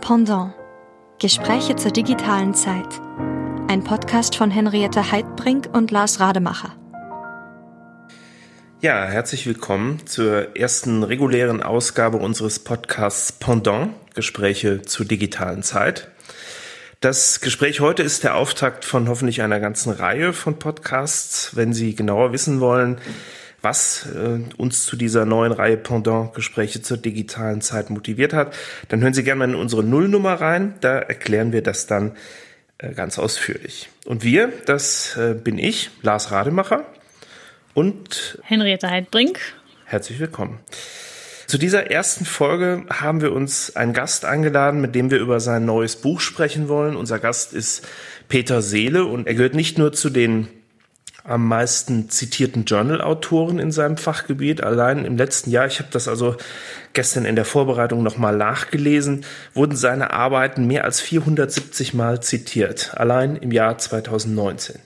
Pendant. Gespräche zur digitalen Zeit. Ein Podcast von Henriette Heidbrink und Lars Rademacher. Ja, herzlich willkommen zur ersten regulären Ausgabe unseres Podcasts Pendant. Gespräche zur digitalen Zeit. Das Gespräch heute ist der Auftakt von hoffentlich einer ganzen Reihe von Podcasts. Wenn Sie genauer wissen wollen, was äh, uns zu dieser neuen Reihe Pendant Gespräche zur digitalen Zeit motiviert hat, dann hören Sie gerne mal in unsere Nullnummer rein. Da erklären wir das dann äh, ganz ausführlich. Und wir, das äh, bin ich, Lars Rademacher und Henriette Heidbrink. Herzlich willkommen. Zu dieser ersten Folge haben wir uns einen Gast eingeladen, mit dem wir über sein neues Buch sprechen wollen. Unser Gast ist Peter Seele und er gehört nicht nur zu den am meisten zitierten Journal-Autoren in seinem Fachgebiet. Allein im letzten Jahr, ich habe das also gestern in der Vorbereitung nochmal nachgelesen, wurden seine Arbeiten mehr als 470 Mal zitiert. Allein im Jahr 2019.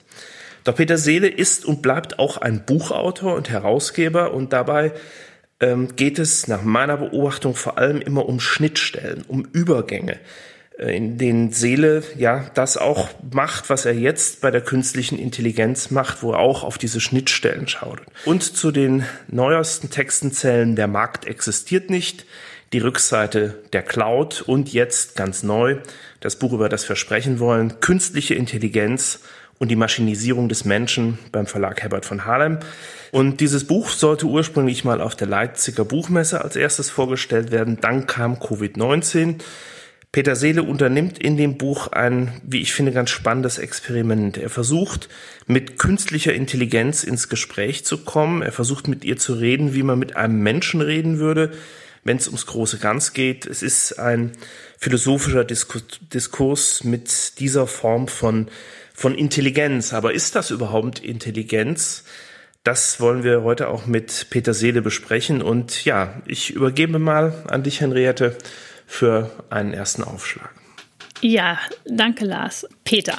Doch Peter Seele ist und bleibt auch ein Buchautor und Herausgeber und dabei ähm, geht es nach meiner Beobachtung vor allem immer um Schnittstellen, um Übergänge in den Seele ja das auch macht, was er jetzt bei der künstlichen Intelligenz macht, wo er auch auf diese Schnittstellen schaut. Und zu den neuesten Texten zählen Der Markt existiert nicht, die Rückseite der Cloud und jetzt ganz neu das Buch, über das wir sprechen wollen, Künstliche Intelligenz und die Maschinisierung des Menschen beim Verlag Herbert von Harlem. Und dieses Buch sollte ursprünglich mal auf der Leipziger Buchmesse als erstes vorgestellt werden. Dann kam Covid-19 Peter Seele unternimmt in dem Buch ein, wie ich finde, ganz spannendes Experiment. Er versucht, mit künstlicher Intelligenz ins Gespräch zu kommen. Er versucht, mit ihr zu reden, wie man mit einem Menschen reden würde, wenn es ums große Ganz geht. Es ist ein philosophischer Diskurs mit dieser Form von, von Intelligenz. Aber ist das überhaupt Intelligenz? Das wollen wir heute auch mit Peter Seele besprechen. Und ja, ich übergebe mal an dich, Henriette für einen ersten Aufschlag. Ja, danke Lars. Peter.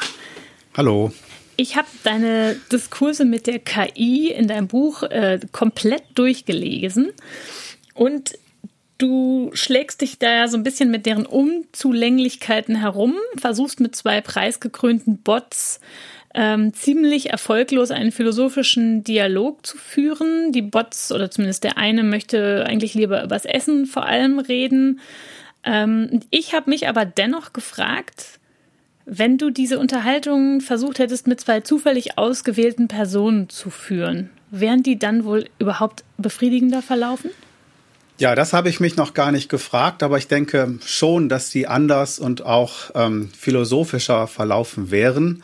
Hallo. Ich habe deine Diskurse mit der KI in deinem Buch äh, komplett durchgelesen und du schlägst dich da ja so ein bisschen mit deren Unzulänglichkeiten herum, versuchst mit zwei preisgekrönten Bots ähm, ziemlich erfolglos einen philosophischen Dialog zu führen. Die Bots, oder zumindest der eine, möchte eigentlich lieber übers Essen vor allem reden. Ähm, ich habe mich aber dennoch gefragt, wenn du diese Unterhaltung versucht hättest, mit zwei zufällig ausgewählten Personen zu führen, wären die dann wohl überhaupt befriedigender verlaufen? Ja, das habe ich mich noch gar nicht gefragt, aber ich denke schon, dass die anders und auch ähm, philosophischer verlaufen wären,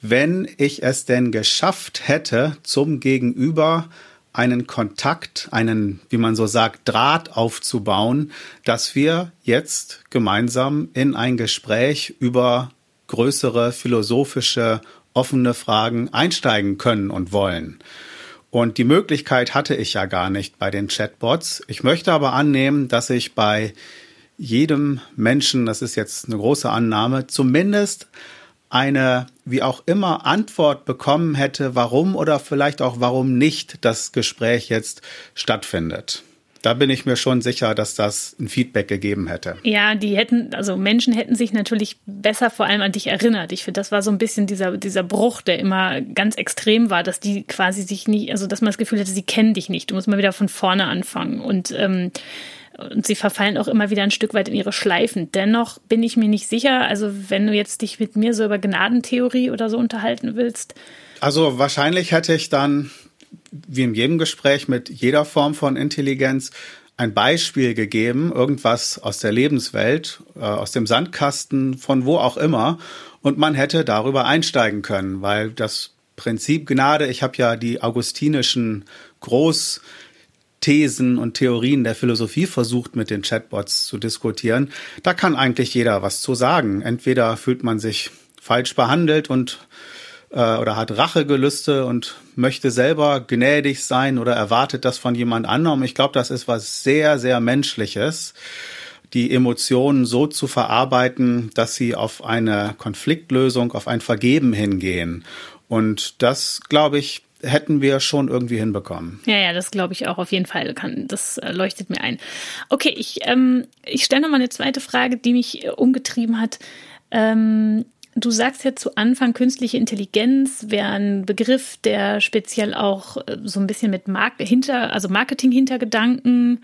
wenn ich es denn geschafft hätte, zum Gegenüber einen Kontakt, einen, wie man so sagt, Draht aufzubauen, dass wir jetzt gemeinsam in ein Gespräch über größere philosophische, offene Fragen einsteigen können und wollen. Und die Möglichkeit hatte ich ja gar nicht bei den Chatbots. Ich möchte aber annehmen, dass ich bei jedem Menschen, das ist jetzt eine große Annahme, zumindest eine wie auch immer Antwort bekommen hätte, warum oder vielleicht auch warum nicht das Gespräch jetzt stattfindet. Da bin ich mir schon sicher, dass das ein Feedback gegeben hätte. Ja, die hätten, also Menschen hätten sich natürlich besser vor allem an dich erinnert. Ich finde, das war so ein bisschen dieser, dieser Bruch, der immer ganz extrem war, dass die quasi sich nicht, also dass man das Gefühl hätte, sie kennen dich nicht. Du musst mal wieder von vorne anfangen. Und ähm, und sie verfallen auch immer wieder ein Stück weit in ihre Schleifen. Dennoch bin ich mir nicht sicher, also wenn du jetzt dich mit mir so über Gnadentheorie oder so unterhalten willst. Also wahrscheinlich hätte ich dann, wie in jedem Gespräch mit jeder Form von Intelligenz, ein Beispiel gegeben, irgendwas aus der Lebenswelt, äh, aus dem Sandkasten, von wo auch immer, und man hätte darüber einsteigen können, weil das Prinzip Gnade, ich habe ja die augustinischen Groß Thesen und Theorien der Philosophie versucht, mit den Chatbots zu diskutieren, da kann eigentlich jeder was zu sagen. Entweder fühlt man sich falsch behandelt und äh, oder hat Rachegelüste und möchte selber gnädig sein oder erwartet das von jemand anderem. Ich glaube, das ist was sehr, sehr Menschliches, die Emotionen so zu verarbeiten, dass sie auf eine Konfliktlösung, auf ein Vergeben hingehen. Und das, glaube ich, hätten wir schon irgendwie hinbekommen. Ja, ja, das glaube ich auch auf jeden Fall. Kann, das äh, leuchtet mir ein. Okay, ich, ähm, ich stelle nochmal eine zweite Frage, die mich äh, umgetrieben hat. Ähm, du sagst ja zu Anfang, künstliche Intelligenz wäre ein Begriff, der speziell auch äh, so ein bisschen mit Mark hinter, also Marketing-Hintergedanken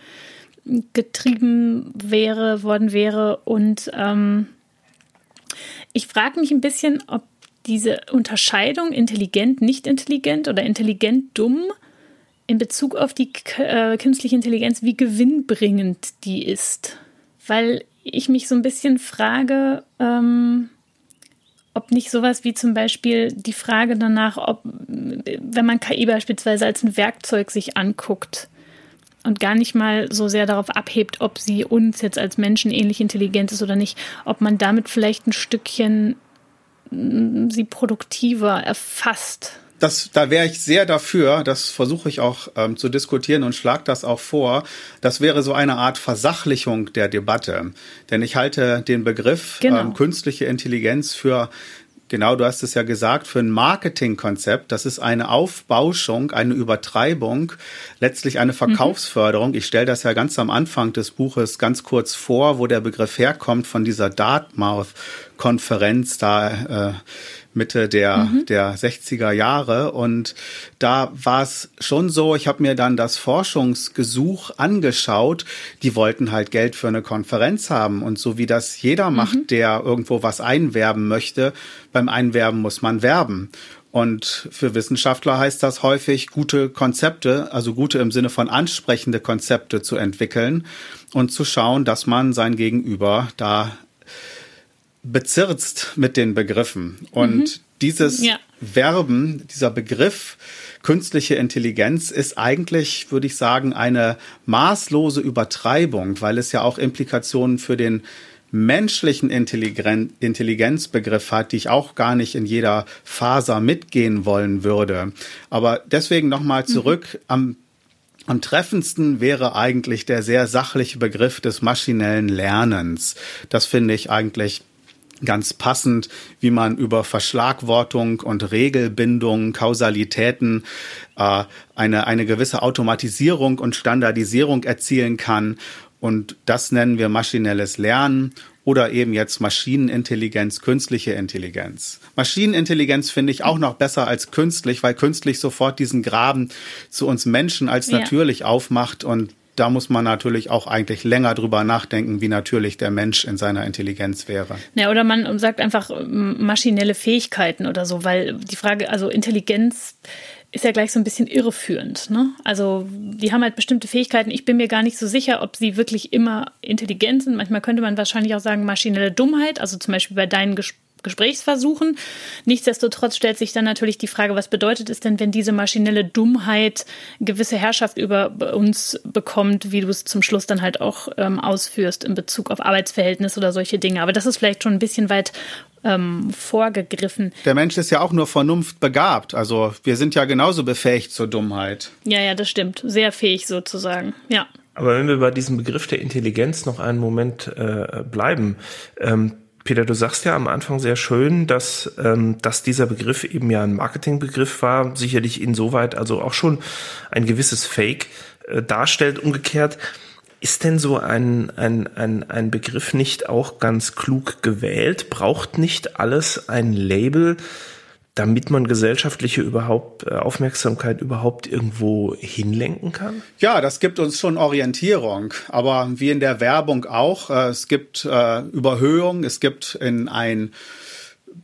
getrieben wäre, worden wäre. Und ähm, ich frage mich ein bisschen, ob diese Unterscheidung intelligent, nicht intelligent oder intelligent, dumm in Bezug auf die äh, künstliche Intelligenz, wie gewinnbringend die ist. Weil ich mich so ein bisschen frage, ähm, ob nicht sowas wie zum Beispiel die Frage danach, ob, wenn man KI beispielsweise als ein Werkzeug sich anguckt und gar nicht mal so sehr darauf abhebt, ob sie uns jetzt als Menschen ähnlich intelligent ist oder nicht, ob man damit vielleicht ein Stückchen sie produktiver erfasst. Das, da wäre ich sehr dafür, das versuche ich auch ähm, zu diskutieren und schlage das auch vor. Das wäre so eine Art Versachlichung der Debatte. Denn ich halte den Begriff genau. ähm, künstliche Intelligenz für Genau, du hast es ja gesagt, für ein Marketingkonzept. Das ist eine Aufbauschung, eine Übertreibung, letztlich eine Verkaufsförderung. Mhm. Ich stelle das ja ganz am Anfang des Buches ganz kurz vor, wo der Begriff herkommt von dieser Dartmouth-Konferenz da. Äh, Mitte der, mhm. der 60er Jahre. Und da war es schon so, ich habe mir dann das Forschungsgesuch angeschaut. Die wollten halt Geld für eine Konferenz haben. Und so wie das jeder mhm. macht, der irgendwo was einwerben möchte, beim Einwerben muss man werben. Und für Wissenschaftler heißt das häufig, gute Konzepte, also gute im Sinne von ansprechende Konzepte zu entwickeln und zu schauen, dass man sein Gegenüber da bezirzt mit den Begriffen. Und mhm. dieses ja. Verben, dieser Begriff künstliche Intelligenz ist eigentlich, würde ich sagen, eine maßlose Übertreibung, weil es ja auch Implikationen für den menschlichen Intelligen Intelligenzbegriff hat, die ich auch gar nicht in jeder Faser mitgehen wollen würde. Aber deswegen nochmal zurück mhm. am am treffendsten wäre eigentlich der sehr sachliche Begriff des maschinellen Lernens. Das finde ich eigentlich ganz passend, wie man über Verschlagwortung und Regelbindung, Kausalitäten äh, eine, eine gewisse Automatisierung und Standardisierung erzielen kann. Und das nennen wir maschinelles Lernen oder eben jetzt Maschinenintelligenz, künstliche Intelligenz. Maschinenintelligenz finde ich auch noch besser als künstlich, weil künstlich sofort diesen Graben zu uns Menschen als natürlich ja. aufmacht und da muss man natürlich auch eigentlich länger drüber nachdenken, wie natürlich der Mensch in seiner Intelligenz wäre. Ja, oder man sagt einfach maschinelle Fähigkeiten oder so, weil die Frage, also Intelligenz ist ja gleich so ein bisschen irreführend. Ne? Also die haben halt bestimmte Fähigkeiten. Ich bin mir gar nicht so sicher, ob sie wirklich immer intelligent sind. Manchmal könnte man wahrscheinlich auch sagen maschinelle Dummheit. Also zum Beispiel bei deinen Gesprächen Gesprächsversuchen. Nichtsdestotrotz stellt sich dann natürlich die Frage, was bedeutet es denn, wenn diese maschinelle Dummheit gewisse Herrschaft über uns bekommt, wie du es zum Schluss dann halt auch ähm, ausführst in Bezug auf Arbeitsverhältnisse oder solche Dinge. Aber das ist vielleicht schon ein bisschen weit ähm, vorgegriffen. Der Mensch ist ja auch nur Vernunft begabt. Also wir sind ja genauso befähigt zur Dummheit. Ja, ja, das stimmt. Sehr fähig sozusagen. Ja. Aber wenn wir bei diesem Begriff der Intelligenz noch einen Moment äh, bleiben, ähm, Peter, du sagst ja am Anfang sehr schön, dass, ähm, dass dieser Begriff eben ja ein Marketingbegriff war, sicherlich insoweit also auch schon ein gewisses Fake äh, darstellt. Umgekehrt, ist denn so ein, ein, ein, ein Begriff nicht auch ganz klug gewählt? Braucht nicht alles ein Label? Damit man gesellschaftliche überhaupt äh, Aufmerksamkeit überhaupt irgendwo hinlenken kann? Ja, das gibt uns schon Orientierung, aber wie in der Werbung auch, äh, es gibt äh, Überhöhung, es gibt in ein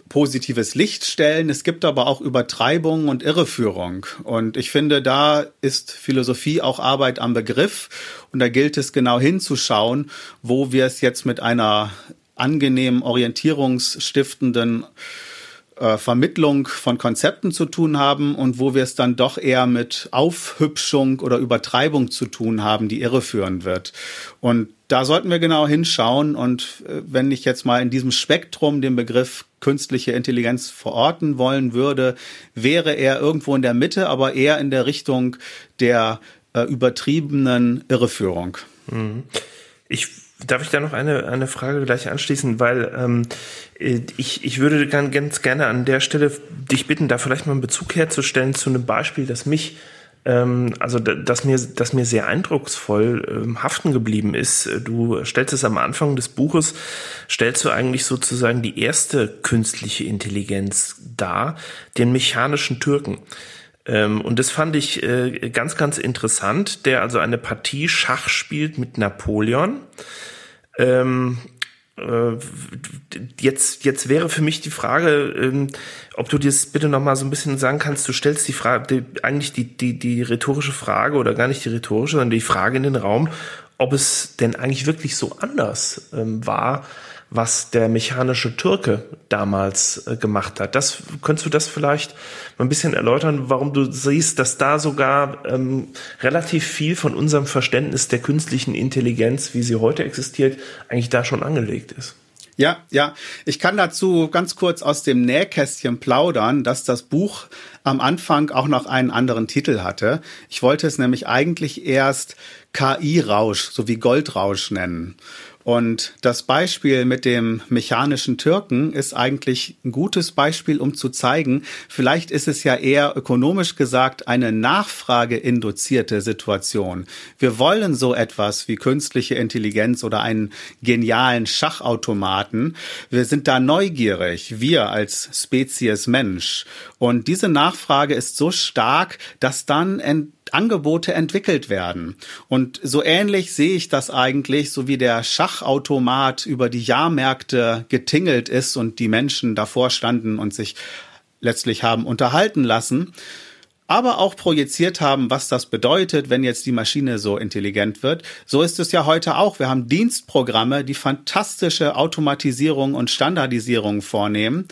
positives Licht stellen, es gibt aber auch Übertreibung und Irreführung. Und ich finde, da ist Philosophie auch Arbeit am Begriff und da gilt es genau hinzuschauen, wo wir es jetzt mit einer angenehmen, orientierungsstiftenden äh, Vermittlung von Konzepten zu tun haben und wo wir es dann doch eher mit Aufhübschung oder Übertreibung zu tun haben, die irreführend wird. Und da sollten wir genau hinschauen. Und äh, wenn ich jetzt mal in diesem Spektrum den Begriff künstliche Intelligenz verorten wollen würde, wäre er irgendwo in der Mitte, aber eher in der Richtung der äh, übertriebenen Irreführung. Mhm. Ich Darf ich da noch eine, eine Frage gleich anschließen? Weil ähm, äh, ich, ich würde ganz gerne an der Stelle dich bitten, da vielleicht mal einen Bezug herzustellen zu einem Beispiel, das mich ähm, also das mir, das mir sehr eindrucksvoll ähm, haften geblieben ist. Du stellst es am Anfang des Buches, stellst du eigentlich sozusagen die erste künstliche Intelligenz dar, den mechanischen Türken. Ähm, und das fand ich äh, ganz, ganz interessant, der also eine Partie Schach spielt mit Napoleon. Ähm, äh, jetzt, jetzt wäre für mich die Frage, ähm, ob du dir das bitte noch mal so ein bisschen sagen kannst. Du stellst die Frage, die, eigentlich die, die, die rhetorische Frage oder gar nicht die rhetorische, sondern die Frage in den Raum, ob es denn eigentlich wirklich so anders war, was der mechanische Türke damals äh, gemacht hat. Das könntest du das vielleicht mal ein bisschen erläutern, warum du siehst, dass da sogar ähm, relativ viel von unserem Verständnis der künstlichen Intelligenz, wie sie heute existiert, eigentlich da schon angelegt ist. Ja, ja. Ich kann dazu ganz kurz aus dem Nähkästchen plaudern, dass das Buch am Anfang auch noch einen anderen Titel hatte. Ich wollte es nämlich eigentlich erst KI-Rausch sowie Goldrausch nennen. Und das Beispiel mit dem mechanischen Türken ist eigentlich ein gutes Beispiel, um zu zeigen, vielleicht ist es ja eher ökonomisch gesagt eine nachfrageinduzierte Situation. Wir wollen so etwas wie künstliche Intelligenz oder einen genialen Schachautomaten. Wir sind da neugierig, wir als Spezies Mensch. Und diese Nachfrage ist so stark, dass dann Angebote entwickelt werden. Und so ähnlich sehe ich das eigentlich, so wie der Schachautomat über die Jahrmärkte getingelt ist und die Menschen davor standen und sich letztlich haben unterhalten lassen, aber auch projiziert haben, was das bedeutet, wenn jetzt die Maschine so intelligent wird. So ist es ja heute auch. Wir haben Dienstprogramme, die fantastische Automatisierung und Standardisierung vornehmen.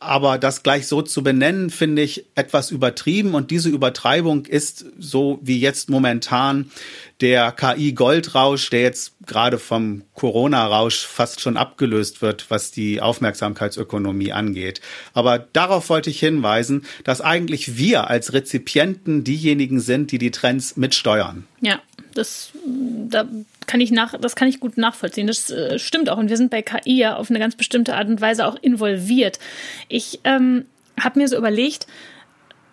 Aber das gleich so zu benennen, finde ich etwas übertrieben. Und diese Übertreibung ist so wie jetzt momentan der KI-Goldrausch, der jetzt gerade vom Corona-Rausch fast schon abgelöst wird, was die Aufmerksamkeitsökonomie angeht. Aber darauf wollte ich hinweisen, dass eigentlich wir als Rezipienten diejenigen sind, die die Trends mitsteuern. Ja, das, da kann ich nach, das kann ich gut nachvollziehen. Das äh, stimmt auch. Und wir sind bei KI ja auf eine ganz bestimmte Art und Weise auch involviert. Ich ähm, habe mir so überlegt,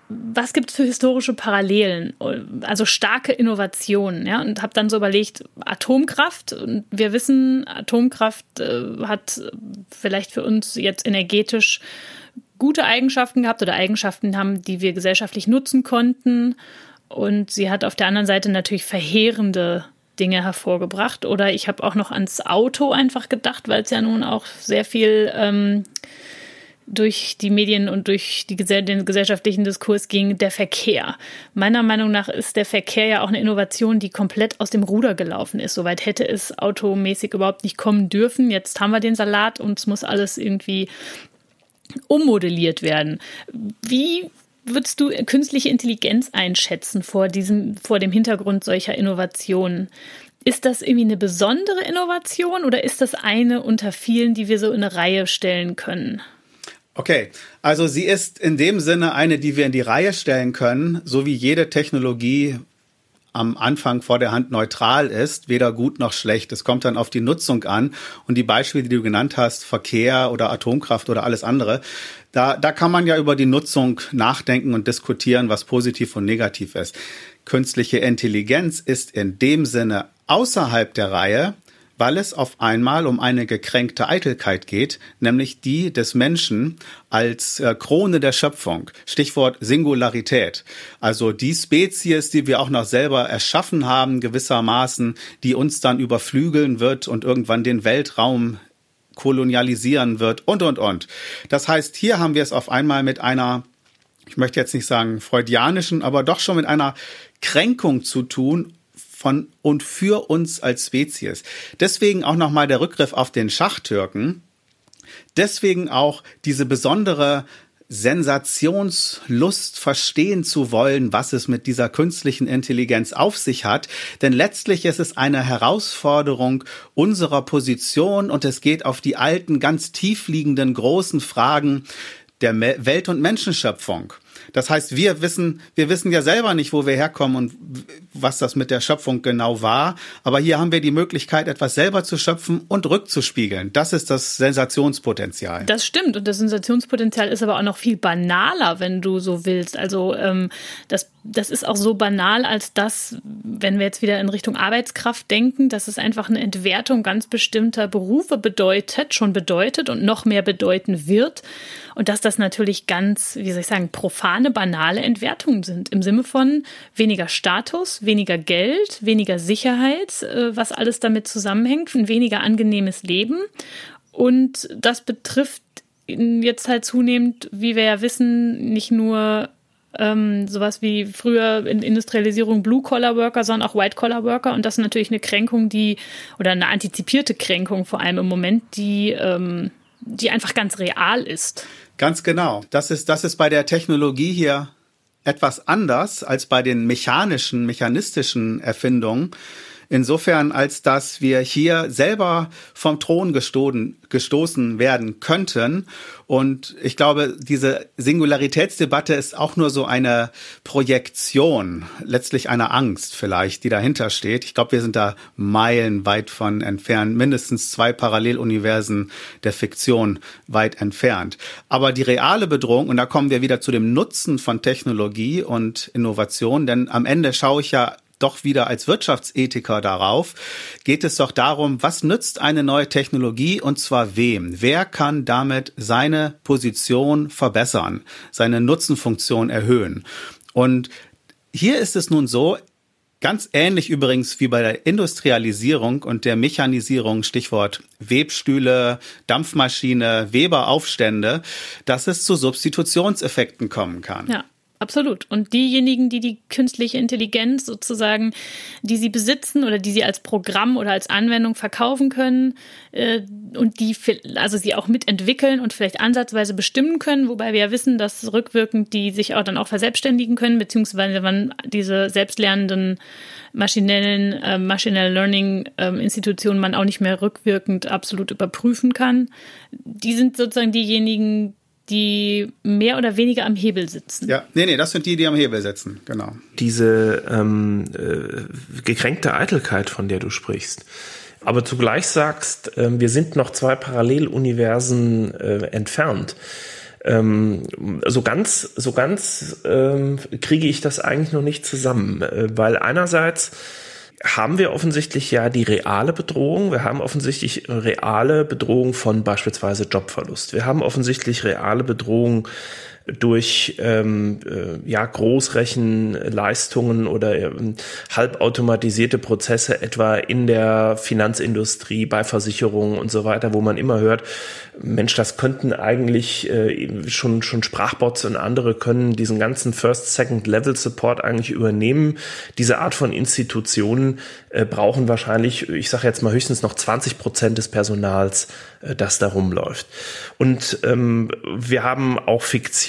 was gibt es für historische Parallelen, also starke Innovationen, ja, und habe dann so überlegt, Atomkraft, und wir wissen, Atomkraft äh, hat vielleicht für uns jetzt energetisch gute Eigenschaften gehabt oder Eigenschaften haben, die wir gesellschaftlich nutzen konnten. Und sie hat auf der anderen Seite natürlich verheerende Dinge hervorgebracht. Oder ich habe auch noch ans Auto einfach gedacht, weil es ja nun auch sehr viel ähm, durch die Medien und durch die, den gesellschaftlichen Diskurs ging, der Verkehr. Meiner Meinung nach ist der Verkehr ja auch eine Innovation, die komplett aus dem Ruder gelaufen ist. Soweit hätte es automäßig überhaupt nicht kommen dürfen. Jetzt haben wir den Salat und es muss alles irgendwie ummodelliert werden. Wie würdest du künstliche Intelligenz einschätzen vor diesem, vor dem Hintergrund solcher Innovationen? Ist das irgendwie eine besondere Innovation oder ist das eine unter vielen, die wir so in eine Reihe stellen können? Okay, also sie ist in dem Sinne eine, die wir in die Reihe stellen können, so wie jede Technologie am Anfang vor der Hand neutral ist, weder gut noch schlecht. Es kommt dann auf die Nutzung an und die Beispiele, die du genannt hast, Verkehr oder Atomkraft oder alles andere, da, da kann man ja über die Nutzung nachdenken und diskutieren, was positiv und negativ ist. Künstliche Intelligenz ist in dem Sinne außerhalb der Reihe, weil es auf einmal um eine gekränkte Eitelkeit geht, nämlich die des Menschen als äh, Krone der Schöpfung. Stichwort Singularität. Also die Spezies, die wir auch noch selber erschaffen haben, gewissermaßen, die uns dann überflügeln wird und irgendwann den Weltraum kolonialisieren wird und, und, und. Das heißt, hier haben wir es auf einmal mit einer ich möchte jetzt nicht sagen freudianischen, aber doch schon mit einer Kränkung zu tun von und für uns als Spezies. Deswegen auch nochmal der Rückgriff auf den Schachtürken. Deswegen auch diese besondere Sensationslust verstehen zu wollen, was es mit dieser künstlichen Intelligenz auf sich hat. Denn letztlich ist es eine Herausforderung unserer Position und es geht auf die alten, ganz tiefliegenden, großen Fragen der Welt- und Menschenschöpfung. Das heißt, wir wissen, wir wissen ja selber nicht, wo wir herkommen und was das mit der Schöpfung genau war. Aber hier haben wir die Möglichkeit, etwas selber zu schöpfen und rückzuspiegeln. Das ist das Sensationspotenzial. Das stimmt. Und das Sensationspotenzial ist aber auch noch viel banaler, wenn du so willst. Also ähm, das, das ist auch so banal, als dass, wenn wir jetzt wieder in Richtung Arbeitskraft denken, dass es einfach eine Entwertung ganz bestimmter Berufe bedeutet, schon bedeutet und noch mehr bedeuten wird. Und dass das natürlich ganz, wie soll ich sagen, profane, banale Entwertungen sind. Im Sinne von weniger Status, weniger Geld, weniger Sicherheit, äh, was alles damit zusammenhängt, ein weniger angenehmes Leben. Und das betrifft jetzt halt zunehmend, wie wir ja wissen, nicht nur ähm, sowas wie früher in Industrialisierung Blue-Collar-Worker, sondern auch White-Collar-Worker. Und das ist natürlich eine Kränkung, die, oder eine antizipierte Kränkung vor allem im Moment, die, ähm, die einfach ganz real ist. Ganz genau. Das ist, das ist bei der Technologie hier etwas anders als bei den mechanischen, mechanistischen Erfindungen. Insofern, als dass wir hier selber vom Thron gestoßen, gestoßen werden könnten. Und ich glaube, diese Singularitätsdebatte ist auch nur so eine Projektion, letztlich eine Angst vielleicht, die dahinter steht. Ich glaube, wir sind da meilenweit von entfernt, mindestens zwei Paralleluniversen der Fiktion weit entfernt. Aber die reale Bedrohung, und da kommen wir wieder zu dem Nutzen von Technologie und Innovation, denn am Ende schaue ich ja doch wieder als Wirtschaftsethiker darauf, geht es doch darum, was nützt eine neue Technologie und zwar wem? Wer kann damit seine Position verbessern, seine Nutzenfunktion erhöhen? Und hier ist es nun so, Ganz ähnlich übrigens wie bei der Industrialisierung und der Mechanisierung, Stichwort Webstühle, Dampfmaschine, Weberaufstände, dass es zu Substitutionseffekten kommen kann. Ja. Absolut. Und diejenigen, die die künstliche Intelligenz sozusagen, die sie besitzen oder die sie als Programm oder als Anwendung verkaufen können äh, und die also sie auch mitentwickeln und vielleicht ansatzweise bestimmen können, wobei wir ja wissen, dass rückwirkend die sich auch dann auch verselbstständigen können, beziehungsweise wenn diese selbstlernenden maschinellen, äh, Machine Learning äh, Institutionen man auch nicht mehr rückwirkend absolut überprüfen kann. Die sind sozusagen diejenigen, die mehr oder weniger am Hebel sitzen. Ja, nee, nee, das sind die, die am Hebel sitzen, genau. Diese ähm, äh, gekränkte Eitelkeit, von der du sprichst, aber zugleich sagst, äh, wir sind noch zwei Paralleluniversen äh, entfernt. Ähm, so ganz, so ganz ähm, kriege ich das eigentlich noch nicht zusammen, äh, weil einerseits haben wir offensichtlich ja die reale Bedrohung. Wir haben offensichtlich reale Bedrohung von beispielsweise Jobverlust. Wir haben offensichtlich reale Bedrohung durch ähm, äh, ja, Großrechenleistungen oder ähm, halbautomatisierte Prozesse etwa in der Finanzindustrie, bei Versicherungen und so weiter, wo man immer hört, Mensch, das könnten eigentlich äh, schon, schon Sprachbots und andere können diesen ganzen First, Second Level Support eigentlich übernehmen. Diese Art von Institutionen äh, brauchen wahrscheinlich, ich sage jetzt mal höchstens noch 20 Prozent des Personals, äh, das da rumläuft. Und ähm, wir haben auch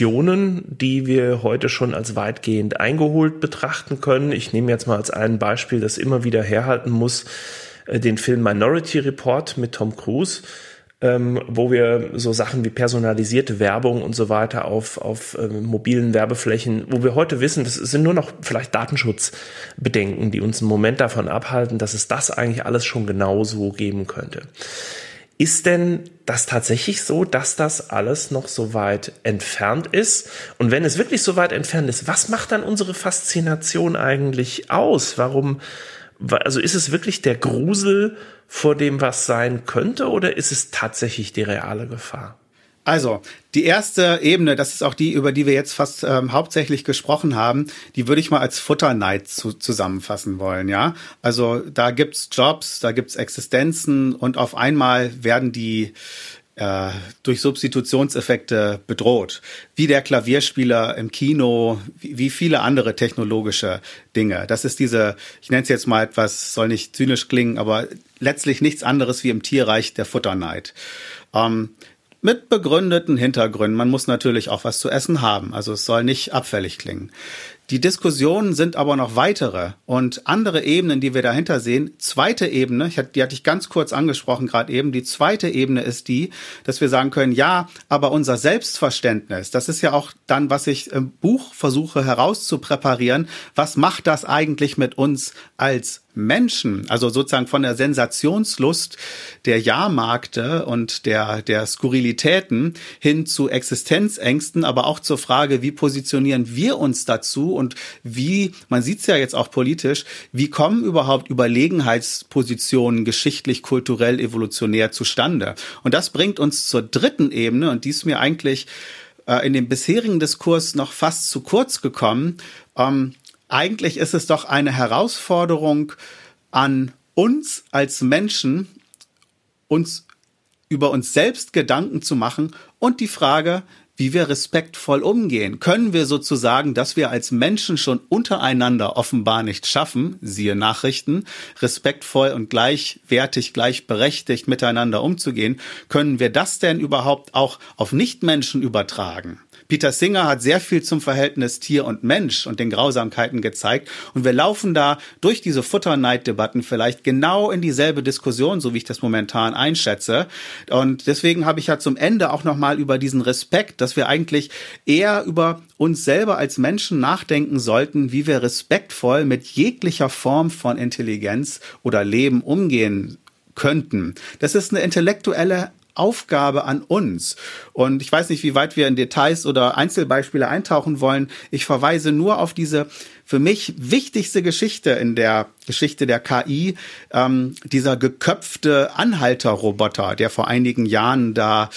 Fiktionen, die wir heute schon als weitgehend eingeholt betrachten können. Ich nehme jetzt mal als ein Beispiel, das immer wieder herhalten muss, äh, den Film Minority Report mit Tom Cruise ähm, wo wir so Sachen wie personalisierte Werbung und so weiter auf, auf ähm, mobilen Werbeflächen, wo wir heute wissen, das sind nur noch vielleicht Datenschutzbedenken, die uns einen Moment davon abhalten, dass es das eigentlich alles schon genauso geben könnte. Ist denn das tatsächlich so, dass das alles noch so weit entfernt ist? Und wenn es wirklich so weit entfernt ist, was macht dann unsere Faszination eigentlich aus? Warum, also ist es wirklich der Grusel vor dem, was sein könnte, oder ist es tatsächlich die reale Gefahr? Also, die erste Ebene, das ist auch die, über die wir jetzt fast ähm, hauptsächlich gesprochen haben, die würde ich mal als Futterneid zu, zusammenfassen wollen, ja. Also da gibt's Jobs, da gibt's Existenzen und auf einmal werden die äh, durch Substitutionseffekte bedroht, wie der Klavierspieler im Kino, wie, wie viele andere technologische Dinge. Das ist diese, ich nenne es jetzt mal etwas, soll nicht zynisch klingen, aber letztlich nichts anderes wie im Tierreich der Futterneid. Ähm, mit begründeten Hintergründen. Man muss natürlich auch was zu essen haben. Also es soll nicht abfällig klingen. Die Diskussionen sind aber noch weitere und andere Ebenen, die wir dahinter sehen. Zweite Ebene, die hatte ich ganz kurz angesprochen gerade eben, die zweite Ebene ist die, dass wir sagen können, ja, aber unser Selbstverständnis, das ist ja auch dann, was ich im Buch versuche herauszupräparieren, was macht das eigentlich mit uns als Menschen, also sozusagen von der Sensationslust der Jahrmarkte und der, der Skurrilitäten hin zu Existenzängsten, aber auch zur Frage, wie positionieren wir uns dazu und wie, man sieht es ja jetzt auch politisch, wie kommen überhaupt Überlegenheitspositionen geschichtlich, kulturell, evolutionär zustande? Und das bringt uns zur dritten Ebene und die ist mir eigentlich äh, in dem bisherigen Diskurs noch fast zu kurz gekommen. Ähm, eigentlich ist es doch eine Herausforderung an uns als Menschen, uns über uns selbst Gedanken zu machen und die Frage, wie wir respektvoll umgehen. Können wir sozusagen, dass wir als Menschen schon untereinander offenbar nicht schaffen, siehe Nachrichten, respektvoll und gleichwertig, gleichberechtigt miteinander umzugehen, können wir das denn überhaupt auch auf Nichtmenschen übertragen? Peter Singer hat sehr viel zum Verhältnis Tier und Mensch und den Grausamkeiten gezeigt. Und wir laufen da durch diese Futterneiddebatten vielleicht genau in dieselbe Diskussion, so wie ich das momentan einschätze. Und deswegen habe ich ja zum Ende auch nochmal über diesen Respekt, dass wir eigentlich eher über uns selber als Menschen nachdenken sollten, wie wir respektvoll mit jeglicher Form von Intelligenz oder Leben umgehen könnten. Das ist eine intellektuelle Aufgabe an uns. Und ich weiß nicht, wie weit wir in Details oder Einzelbeispiele eintauchen wollen. Ich verweise nur auf diese für mich wichtigste Geschichte in der Geschichte der KI, ähm, dieser geköpfte Anhalterroboter, der vor einigen Jahren da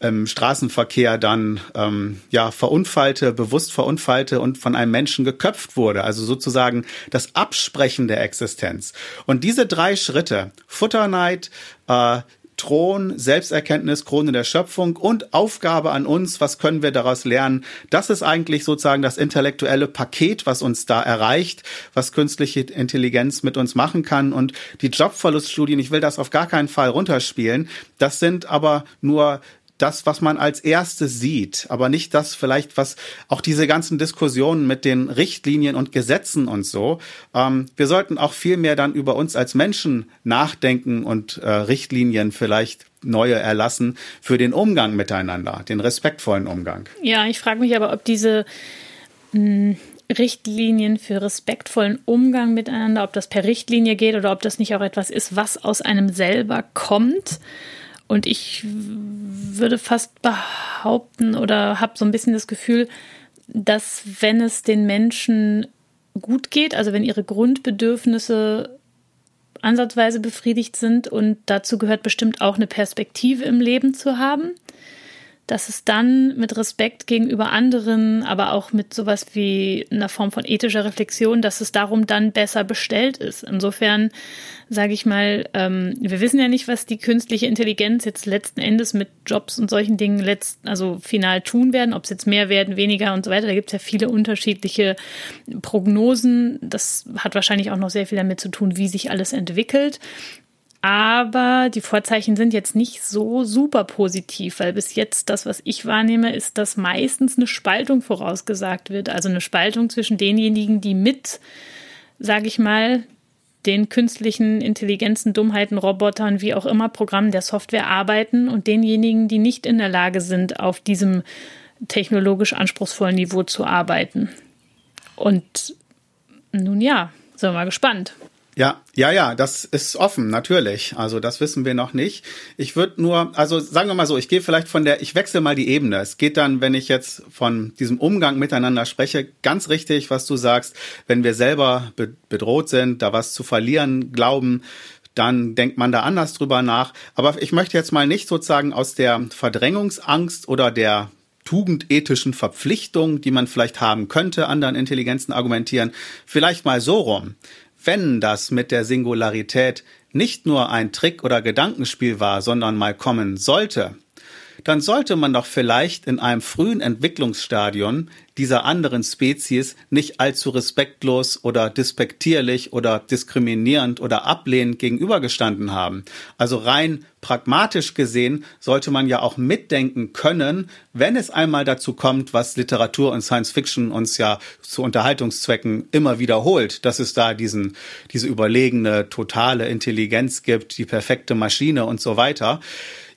im Straßenverkehr dann ähm, ja verunfallte, bewusst verunfallte und von einem Menschen geköpft wurde. Also sozusagen das Absprechen der Existenz. Und diese drei Schritte, Futterneid, äh, Thron, Selbsterkenntnis, Krone der Schöpfung und Aufgabe an uns, was können wir daraus lernen? Das ist eigentlich sozusagen das intellektuelle Paket, was uns da erreicht, was künstliche Intelligenz mit uns machen kann. Und die Jobverluststudien, ich will das auf gar keinen Fall runterspielen, das sind aber nur das, was man als erstes sieht, aber nicht das vielleicht, was auch diese ganzen Diskussionen mit den Richtlinien und Gesetzen und so. Ähm, wir sollten auch viel mehr dann über uns als Menschen nachdenken und äh, Richtlinien vielleicht neue erlassen für den Umgang miteinander, den respektvollen Umgang. Ja, ich frage mich aber, ob diese mh, hm, Richtlinien für respektvollen Umgang miteinander, ob das per Richtlinie geht oder ob das nicht auch etwas ist, was aus einem selber kommt. Und ich würde fast behaupten oder habe so ein bisschen das Gefühl, dass wenn es den Menschen gut geht, also wenn ihre Grundbedürfnisse ansatzweise befriedigt sind und dazu gehört bestimmt auch eine Perspektive im Leben zu haben, dass es dann mit Respekt gegenüber anderen, aber auch mit sowas wie einer Form von ethischer Reflexion, dass es darum dann besser bestellt ist. Insofern sage ich mal, ähm, wir wissen ja nicht, was die künstliche Intelligenz jetzt letzten Endes mit Jobs und solchen Dingen letzt, also final tun werden, ob es jetzt mehr werden, weniger und so weiter. Da gibt es ja viele unterschiedliche Prognosen. Das hat wahrscheinlich auch noch sehr viel damit zu tun, wie sich alles entwickelt. Aber die Vorzeichen sind jetzt nicht so super positiv, weil bis jetzt das, was ich wahrnehme, ist, dass meistens eine Spaltung vorausgesagt wird. Also eine Spaltung zwischen denjenigen, die mit, sage ich mal, den künstlichen Intelligenzen, Dummheiten, Robotern, wie auch immer, Programmen der Software arbeiten und denjenigen, die nicht in der Lage sind, auf diesem technologisch anspruchsvollen Niveau zu arbeiten. Und nun ja, sind wir mal gespannt. Ja, ja, ja, das ist offen, natürlich. Also das wissen wir noch nicht. Ich würde nur, also sagen wir mal so, ich gehe vielleicht von der, ich wechsle mal die Ebene. Es geht dann, wenn ich jetzt von diesem Umgang miteinander spreche, ganz richtig, was du sagst, wenn wir selber be bedroht sind, da was zu verlieren glauben, dann denkt man da anders drüber nach. Aber ich möchte jetzt mal nicht sozusagen aus der Verdrängungsangst oder der tugendethischen Verpflichtung, die man vielleicht haben könnte, anderen Intelligenzen argumentieren, vielleicht mal so rum wenn das mit der Singularität nicht nur ein Trick oder Gedankenspiel war, sondern mal kommen sollte, dann sollte man doch vielleicht in einem frühen Entwicklungsstadion dieser anderen Spezies nicht allzu respektlos oder despektierlich oder diskriminierend oder ablehnend gegenübergestanden haben. Also rein pragmatisch gesehen sollte man ja auch mitdenken können, wenn es einmal dazu kommt, was Literatur und Science Fiction uns ja zu Unterhaltungszwecken immer wiederholt, dass es da diesen, diese überlegene, totale Intelligenz gibt, die perfekte Maschine und so weiter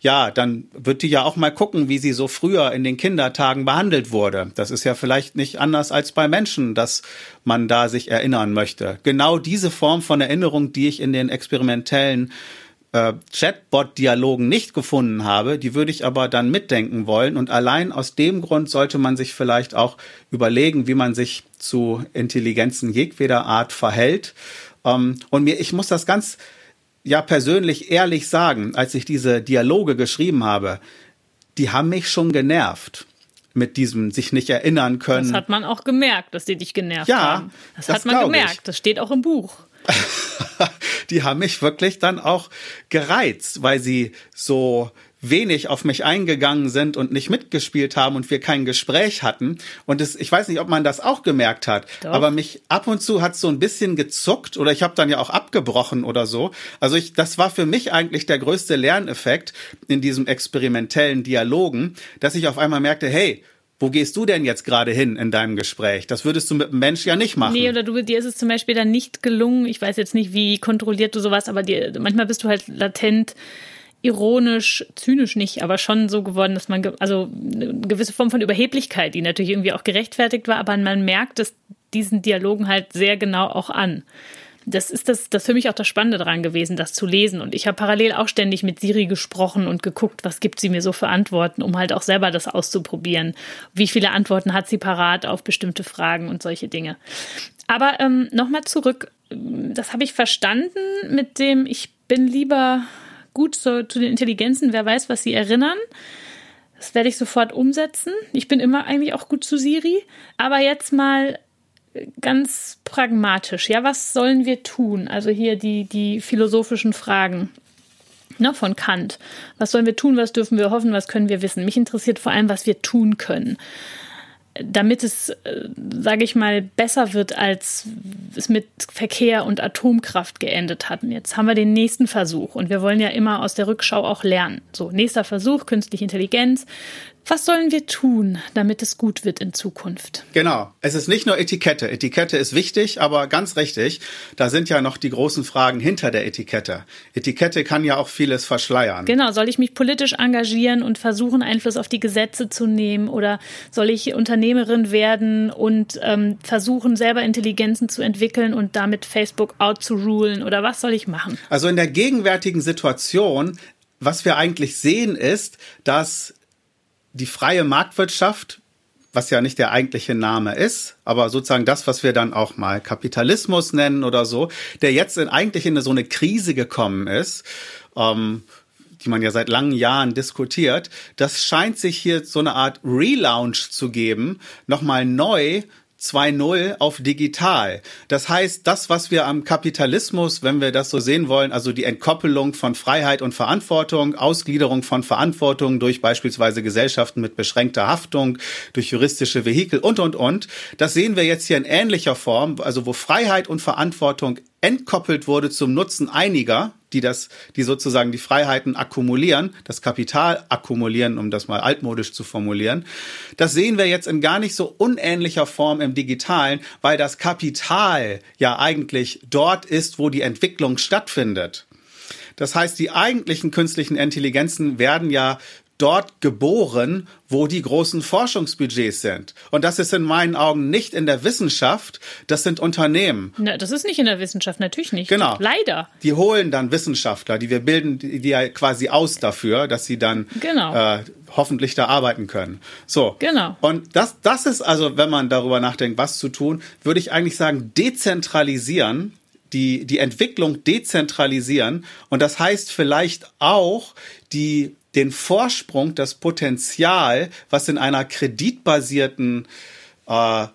ja, dann wird die ja auch mal gucken, wie sie so früher in den Kindertagen behandelt wurde. Das ist ja vielleicht nicht anders als bei Menschen, dass man da sich erinnern möchte. Genau diese Form von Erinnerung, die ich in den experimentellen äh, Chatbot-Dialogen nicht gefunden habe, die würde ich aber dann mitdenken wollen. Und allein aus dem Grund sollte man sich vielleicht auch überlegen, wie man sich zu Intelligenzen jedweder Art verhält. Ähm, und mir, ich muss das ganz ja persönlich ehrlich sagen, als ich diese Dialoge geschrieben habe, die haben mich schon genervt mit diesem sich nicht erinnern können. Das hat man auch gemerkt, dass die dich genervt ja, haben. Das, das hat man gemerkt. Ich. Das steht auch im Buch. die haben mich wirklich dann auch gereizt, weil sie so wenig auf mich eingegangen sind und nicht mitgespielt haben und wir kein Gespräch hatten. Und es, ich weiß nicht, ob man das auch gemerkt hat, Doch. aber mich ab und zu hat so ein bisschen gezuckt oder ich habe dann ja auch abgebrochen oder so. Also ich, das war für mich eigentlich der größte Lerneffekt in diesem experimentellen Dialogen, dass ich auf einmal merkte, hey, wo gehst du denn jetzt gerade hin in deinem Gespräch? Das würdest du mit einem Mensch ja nicht machen. Nee, oder du, dir ist es zum Beispiel dann nicht gelungen. Ich weiß jetzt nicht, wie kontrolliert du sowas, aber dir, manchmal bist du halt latent ironisch, zynisch nicht, aber schon so geworden, dass man, also eine gewisse Form von Überheblichkeit, die natürlich irgendwie auch gerechtfertigt war, aber man merkt es diesen Dialogen halt sehr genau auch an. Das ist das, das für mich auch das Spannende daran gewesen, das zu lesen. Und ich habe parallel auch ständig mit Siri gesprochen und geguckt, was gibt sie mir so für Antworten, um halt auch selber das auszuprobieren. Wie viele Antworten hat sie parat auf bestimmte Fragen und solche Dinge. Aber ähm, nochmal zurück, das habe ich verstanden mit dem, ich bin lieber gut zu, zu den Intelligenzen, wer weiß, was sie erinnern. Das werde ich sofort umsetzen. Ich bin immer eigentlich auch gut zu Siri. Aber jetzt mal ganz pragmatisch. Ja, was sollen wir tun? Also hier die, die philosophischen Fragen ne, von Kant. Was sollen wir tun? Was dürfen wir hoffen? Was können wir wissen? Mich interessiert vor allem, was wir tun können damit es, äh, sage ich mal, besser wird, als es mit Verkehr und Atomkraft geendet hatten. Jetzt haben wir den nächsten Versuch und wir wollen ja immer aus der Rückschau auch lernen. So, nächster Versuch, künstliche Intelligenz. Was sollen wir tun, damit es gut wird in Zukunft? Genau. Es ist nicht nur Etikette. Etikette ist wichtig, aber ganz richtig, da sind ja noch die großen Fragen hinter der Etikette. Etikette kann ja auch vieles verschleiern. Genau. Soll ich mich politisch engagieren und versuchen, Einfluss auf die Gesetze zu nehmen? Oder soll ich Unternehmerin werden und ähm, versuchen, selber Intelligenzen zu entwickeln und damit Facebook out zu rulen? Oder was soll ich machen? Also in der gegenwärtigen Situation was wir eigentlich sehen, ist, dass die freie Marktwirtschaft, was ja nicht der eigentliche Name ist, aber sozusagen das, was wir dann auch mal Kapitalismus nennen oder so, der jetzt in, eigentlich in so eine Krise gekommen ist, ähm, die man ja seit langen Jahren diskutiert, das scheint sich hier so eine Art Relaunch zu geben, nochmal neu 2.0 auf digital. Das heißt, das, was wir am Kapitalismus, wenn wir das so sehen wollen, also die Entkoppelung von Freiheit und Verantwortung, Ausgliederung von Verantwortung durch beispielsweise Gesellschaften mit beschränkter Haftung, durch juristische Vehikel und, und, und, das sehen wir jetzt hier in ähnlicher Form, also wo Freiheit und Verantwortung entkoppelt wurde zum Nutzen einiger, die das, die sozusagen die Freiheiten akkumulieren, das Kapital akkumulieren, um das mal altmodisch zu formulieren. Das sehen wir jetzt in gar nicht so unähnlicher Form im Digitalen, weil das Kapital ja eigentlich dort ist, wo die Entwicklung stattfindet. Das heißt, die eigentlichen künstlichen Intelligenzen werden ja dort geboren, wo die großen Forschungsbudgets sind. Und das ist in meinen Augen nicht in der Wissenschaft, das sind Unternehmen. Na, das ist nicht in der Wissenschaft, natürlich nicht. Genau. Leider. Die holen dann Wissenschaftler, die wir bilden, die, ja quasi aus dafür, dass sie dann genau. äh, hoffentlich da arbeiten können. So. Genau. Und das, das ist also, wenn man darüber nachdenkt, was zu tun, würde ich eigentlich sagen, dezentralisieren die, die Entwicklung dezentralisieren. Und das heißt vielleicht auch die den Vorsprung, das Potenzial, was in einer kreditbasierten äh,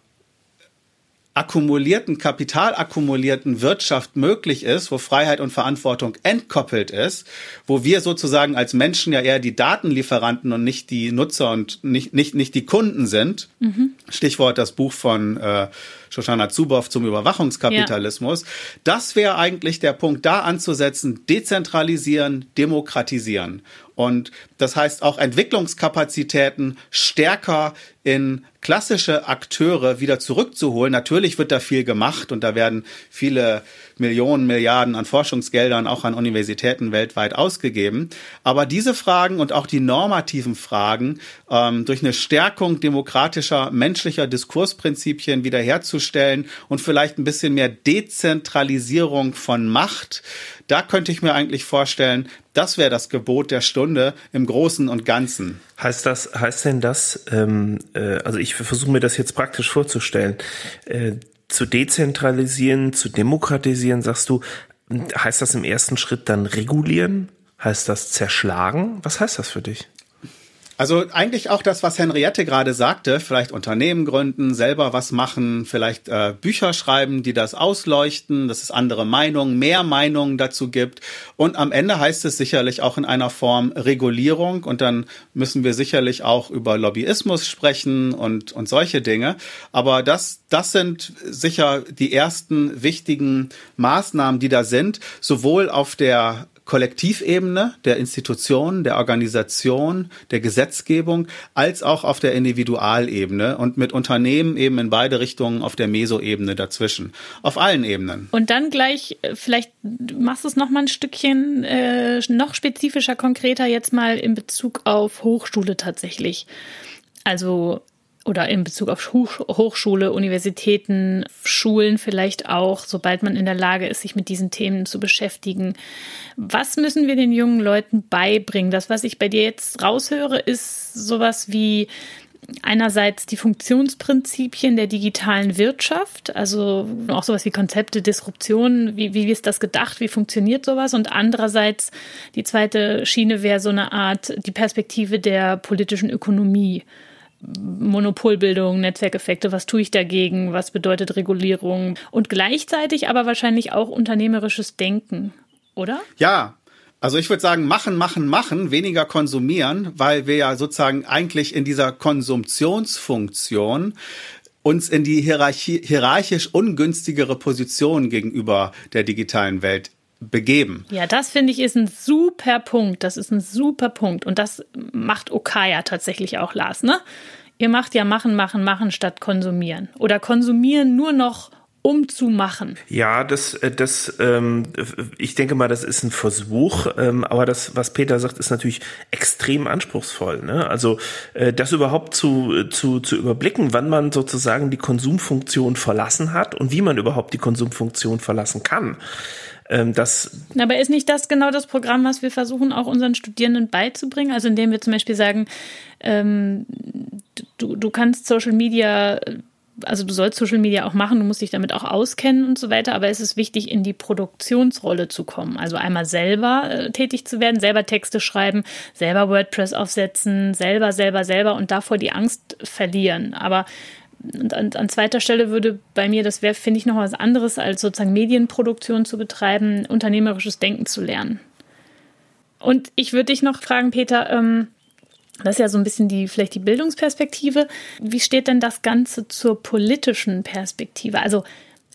akkumulierten, kapitalakkumulierten Wirtschaft möglich ist, wo Freiheit und Verantwortung entkoppelt ist, wo wir sozusagen als Menschen ja eher die Datenlieferanten und nicht die Nutzer und nicht, nicht, nicht die Kunden sind. Mhm. Stichwort das Buch von äh, Shoshana Zuboff zum Überwachungskapitalismus. Ja. Das wäre eigentlich der Punkt, da anzusetzen, dezentralisieren, demokratisieren. Und das heißt auch Entwicklungskapazitäten stärker in klassische Akteure wieder zurückzuholen. Natürlich wird da viel gemacht und da werden viele Millionen, Milliarden an Forschungsgeldern auch an Universitäten weltweit ausgegeben. Aber diese Fragen und auch die normativen Fragen ähm, durch eine Stärkung demokratischer, menschlicher Diskursprinzipien wiederherzustellen und vielleicht ein bisschen mehr Dezentralisierung von Macht, da könnte ich mir eigentlich vorstellen, das wäre das Gebot der Stunde im Großen und Ganzen. Heißt das, heißt denn das, ähm, äh, also ich versuche mir das jetzt praktisch vorzustellen, äh, zu dezentralisieren, zu demokratisieren, sagst du, heißt das im ersten Schritt dann regulieren? Heißt das zerschlagen? Was heißt das für dich? Also eigentlich auch das, was Henriette gerade sagte, vielleicht Unternehmen gründen, selber was machen, vielleicht äh, Bücher schreiben, die das ausleuchten, dass es andere Meinungen, mehr Meinungen dazu gibt. Und am Ende heißt es sicherlich auch in einer Form Regulierung und dann müssen wir sicherlich auch über Lobbyismus sprechen und, und solche Dinge. Aber das, das sind sicher die ersten wichtigen Maßnahmen, die da sind, sowohl auf der Kollektivebene der Institution, der Organisation, der Gesetzgebung, als auch auf der Individualebene und mit Unternehmen eben in beide Richtungen auf der Mesoebene dazwischen. Auf allen Ebenen. Und dann gleich, äh, vielleicht machst du es noch mal ein Stückchen äh, noch spezifischer, konkreter jetzt mal in Bezug auf Hochschule tatsächlich. Also oder in Bezug auf Hochschule, Universitäten, Schulen vielleicht auch, sobald man in der Lage ist, sich mit diesen Themen zu beschäftigen. Was müssen wir den jungen Leuten beibringen? Das, was ich bei dir jetzt raushöre, ist sowas wie einerseits die Funktionsprinzipien der digitalen Wirtschaft, also auch sowas wie Konzepte, Disruption, wie, wie ist das gedacht, wie funktioniert sowas und andererseits die zweite Schiene wäre so eine Art die Perspektive der politischen Ökonomie. Monopolbildung, Netzwerkeffekte, was tue ich dagegen, was bedeutet Regulierung und gleichzeitig aber wahrscheinlich auch unternehmerisches Denken, oder? Ja, also ich würde sagen, machen, machen, machen, weniger konsumieren, weil wir ja sozusagen eigentlich in dieser Konsumptionsfunktion uns in die hierarchisch ungünstigere Position gegenüber der digitalen Welt begeben. Ja, das finde ich ist ein super Punkt. Das ist ein super Punkt. Und das macht Okaya tatsächlich auch, Lars, ne? Ihr macht ja machen, machen, machen statt konsumieren. Oder konsumieren nur noch um zu machen. Ja, das, äh, das, ähm, ich denke mal, das ist ein Versuch, ähm, aber das, was Peter sagt, ist natürlich extrem anspruchsvoll. Ne? Also äh, das überhaupt zu, zu, zu überblicken, wann man sozusagen die Konsumfunktion verlassen hat und wie man überhaupt die Konsumfunktion verlassen kann. Ähm, das Aber ist nicht das genau das Programm, was wir versuchen, auch unseren Studierenden beizubringen? Also indem wir zum Beispiel sagen, ähm, du, du kannst Social Media also du sollst Social Media auch machen, du musst dich damit auch auskennen und so weiter, aber es ist wichtig, in die Produktionsrolle zu kommen. Also einmal selber äh, tätig zu werden, selber Texte schreiben, selber WordPress aufsetzen, selber, selber, selber und davor die Angst verlieren. Aber und an, an zweiter Stelle würde bei mir, das wäre, finde ich, noch was anderes, als sozusagen Medienproduktion zu betreiben, unternehmerisches Denken zu lernen. Und ich würde dich noch fragen, Peter, ähm, das ist ja so ein bisschen die, vielleicht die Bildungsperspektive. Wie steht denn das Ganze zur politischen Perspektive? Also,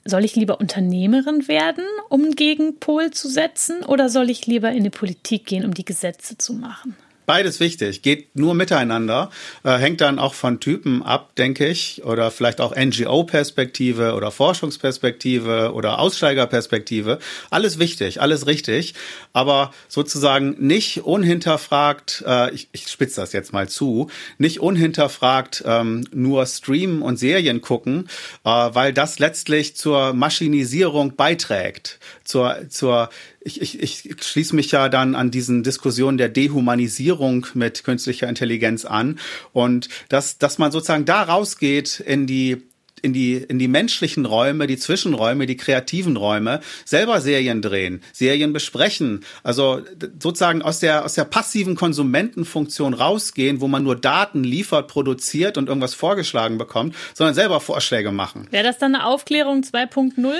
soll ich lieber Unternehmerin werden, um einen Gegenpol zu setzen, oder soll ich lieber in die Politik gehen, um die Gesetze zu machen? Beides wichtig, geht nur miteinander, äh, hängt dann auch von Typen ab, denke ich, oder vielleicht auch NGO-Perspektive oder Forschungsperspektive oder Aussteigerperspektive. Alles wichtig, alles richtig, aber sozusagen nicht unhinterfragt, äh, ich, ich spitze das jetzt mal zu, nicht unhinterfragt ähm, nur streamen und Serien gucken, äh, weil das letztlich zur Maschinisierung beiträgt, zur, zur ich, ich, ich schließe mich ja dann an diesen Diskussionen der Dehumanisierung mit künstlicher Intelligenz an und dass, dass man sozusagen da rausgeht in die in die, in die menschlichen Räume, die Zwischenräume, die kreativen Räume, selber Serien drehen, Serien besprechen. Also sozusagen aus der, aus der passiven Konsumentenfunktion rausgehen, wo man nur Daten liefert, produziert und irgendwas vorgeschlagen bekommt, sondern selber Vorschläge machen. Wäre das dann eine Aufklärung 2.0?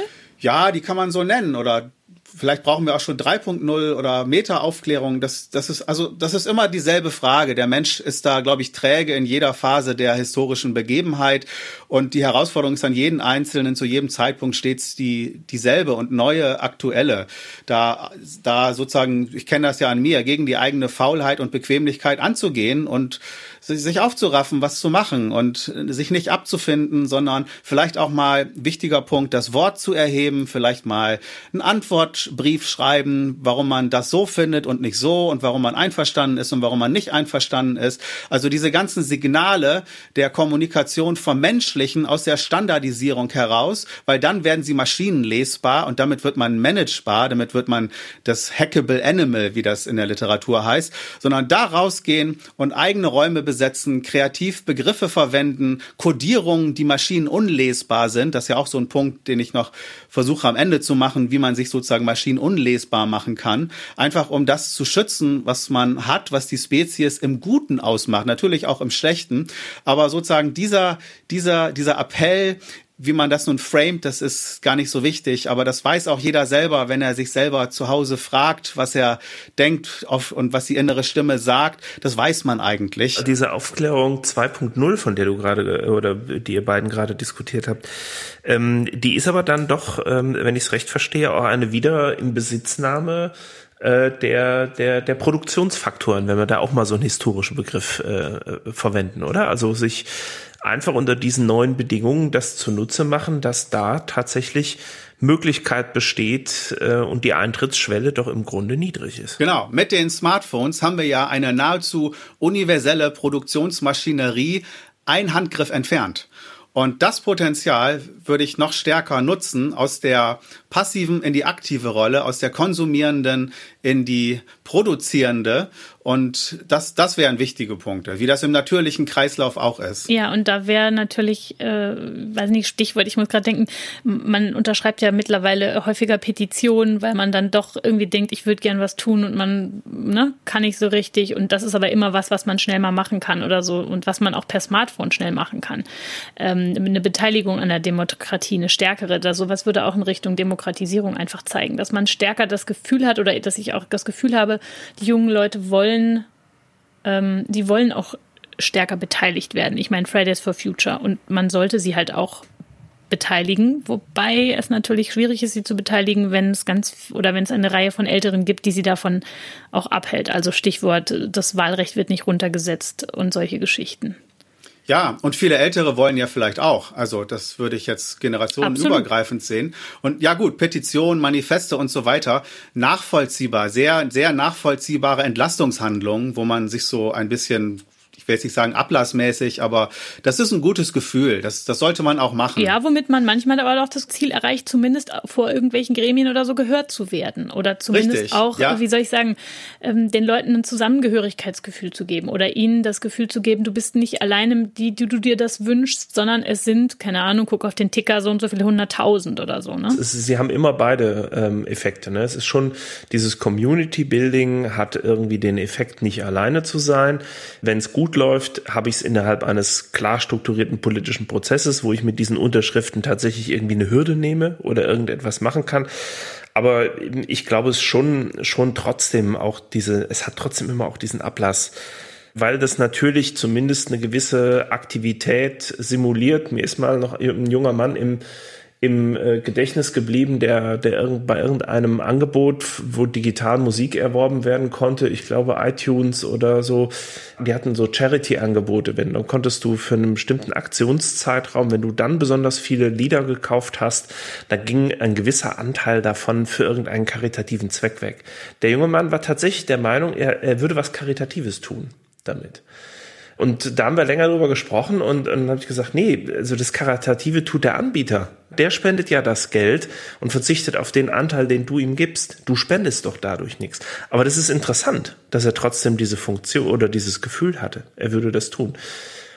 Ja, die kann man so nennen oder vielleicht brauchen wir auch schon 3.0 oder Meta-Aufklärung. Das, das ist, also, das ist immer dieselbe Frage. Der Mensch ist da, glaube ich, träge in jeder Phase der historischen Begebenheit. Und die Herausforderung ist an jeden Einzelnen zu jedem Zeitpunkt stets die, dieselbe und neue, aktuelle. Da, da sozusagen, ich kenne das ja an mir, gegen die eigene Faulheit und Bequemlichkeit anzugehen und sich aufzuraffen, was zu machen und sich nicht abzufinden, sondern vielleicht auch mal wichtiger Punkt, das Wort zu erheben, vielleicht mal einen Antwortbrief schreiben, warum man das so findet und nicht so und warum man einverstanden ist und warum man nicht einverstanden ist. Also diese ganzen Signale der Kommunikation vom Menschlichen aus der Standardisierung heraus, weil dann werden sie maschinenlesbar und damit wird man managebar, damit wird man das hackable animal, wie das in der Literatur heißt, sondern da rausgehen und eigene Räume besetzen, kreativ Begriffe verwenden, Codierungen, die Maschinen unlesbar sind. Das ist ja auch so ein Punkt, den ich noch versuche am Ende zu machen, wie man sich sozusagen Maschinen unlesbar machen kann. Einfach um das zu schützen, was man hat, was die Spezies im Guten ausmacht. Natürlich auch im Schlechten. Aber sozusagen dieser, dieser, dieser Appell, wie man das nun framet, das ist gar nicht so wichtig, aber das weiß auch jeder selber, wenn er sich selber zu Hause fragt, was er denkt und was die innere Stimme sagt, das weiß man eigentlich. Diese Aufklärung 2.0, von der du gerade oder die ihr beiden gerade diskutiert habt, ähm, die ist aber dann doch, ähm, wenn ich es recht verstehe, auch eine wieder in Besitznahme äh, der, der, der Produktionsfaktoren, wenn wir da auch mal so einen historischen Begriff äh, verwenden, oder? Also sich einfach unter diesen neuen Bedingungen das zunutze machen, dass da tatsächlich Möglichkeit besteht äh, und die Eintrittsschwelle doch im Grunde niedrig ist. Genau, mit den Smartphones haben wir ja eine nahezu universelle Produktionsmaschinerie ein Handgriff entfernt. Und das Potenzial würde ich noch stärker nutzen, aus der passiven in die aktive Rolle, aus der konsumierenden in die produzierende. Und das, das wären wichtige Punkte, wie das im natürlichen Kreislauf auch ist. Ja, und da wäre natürlich, äh, weiß nicht, Stichwort, ich muss gerade denken, man unterschreibt ja mittlerweile häufiger Petitionen, weil man dann doch irgendwie denkt, ich würde gern was tun und man ne, kann nicht so richtig. Und das ist aber immer was, was man schnell mal machen kann oder so und was man auch per Smartphone schnell machen kann. Ähm, eine Beteiligung an der Demokratie, eine stärkere, da sowas würde auch in Richtung Demokratisierung einfach zeigen, dass man stärker das Gefühl hat oder dass ich auch das Gefühl habe, die jungen Leute wollen, ähm, die wollen auch stärker beteiligt werden. Ich meine, Fridays for Future und man sollte sie halt auch beteiligen, wobei es natürlich schwierig ist, sie zu beteiligen, wenn es ganz oder wenn es eine Reihe von Älteren gibt, die sie davon auch abhält. Also Stichwort, das Wahlrecht wird nicht runtergesetzt und solche Geschichten. Ja, und viele Ältere wollen ja vielleicht auch. Also das würde ich jetzt generationenübergreifend sehen. Und ja gut, Petitionen, Manifeste und so weiter, nachvollziehbar, sehr, sehr nachvollziehbare Entlastungshandlungen, wo man sich so ein bisschen ich will jetzt nicht sagen ablassmäßig, aber das ist ein gutes Gefühl. Das, das sollte man auch machen. Ja, womit man manchmal aber auch das Ziel erreicht, zumindest vor irgendwelchen Gremien oder so gehört zu werden. Oder zumindest Richtig, auch, ja. wie soll ich sagen, ähm, den Leuten ein Zusammengehörigkeitsgefühl zu geben oder ihnen das Gefühl zu geben, du bist nicht alleine, die, die du dir das wünschst, sondern es sind, keine Ahnung, guck auf den Ticker, so und so viele hunderttausend oder so. Ne? Sie haben immer beide ähm, Effekte. Ne? Es ist schon dieses Community Building hat irgendwie den Effekt, nicht alleine zu sein. Wenn es gut gut läuft, habe ich es innerhalb eines klar strukturierten politischen Prozesses, wo ich mit diesen Unterschriften tatsächlich irgendwie eine Hürde nehme oder irgendetwas machen kann. Aber ich glaube es schon, schon trotzdem auch diese, es hat trotzdem immer auch diesen Ablass weil das natürlich zumindest eine gewisse Aktivität simuliert. Mir ist mal noch ein junger Mann im im äh, Gedächtnis geblieben, der, der bei irgendeinem Angebot, wo digital Musik erworben werden konnte, ich glaube iTunes oder so, die hatten so Charity-Angebote, wenn dann konntest du für einen bestimmten Aktionszeitraum, wenn du dann besonders viele Lieder gekauft hast, dann ging ein gewisser Anteil davon für irgendeinen karitativen Zweck weg. Der junge Mann war tatsächlich der Meinung, er, er würde was Karitatives tun damit. Und da haben wir länger drüber gesprochen und, und dann habe ich gesagt, nee, also das Karitative tut der Anbieter. Der spendet ja das Geld und verzichtet auf den Anteil, den du ihm gibst. Du spendest doch dadurch nichts. Aber das ist interessant, dass er trotzdem diese Funktion oder dieses Gefühl hatte. Er würde das tun.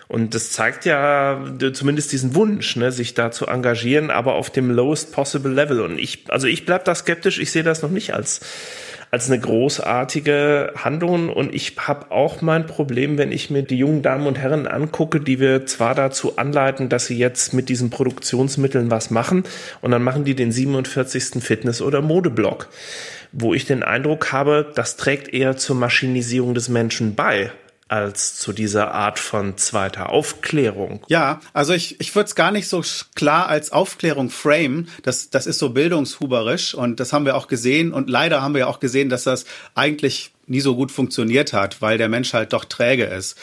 Und das zeigt ja zumindest diesen Wunsch, ne, sich da zu engagieren, aber auf dem lowest possible level. Und ich, also ich bleib da skeptisch. Ich sehe das noch nicht als als eine großartige Handlung. Und ich habe auch mein Problem, wenn ich mir die jungen Damen und Herren angucke, die wir zwar dazu anleiten, dass sie jetzt mit diesen Produktionsmitteln was machen, und dann machen die den 47. Fitness- oder Modeblock, wo ich den Eindruck habe, das trägt eher zur Maschinisierung des Menschen bei als zu dieser Art von zweiter Aufklärung. Ja, also ich, ich würde es gar nicht so klar als Aufklärung frame. Das, das ist so bildungshuberisch und das haben wir auch gesehen. Und leider haben wir auch gesehen, dass das eigentlich nie so gut funktioniert hat, weil der Mensch halt doch träge ist.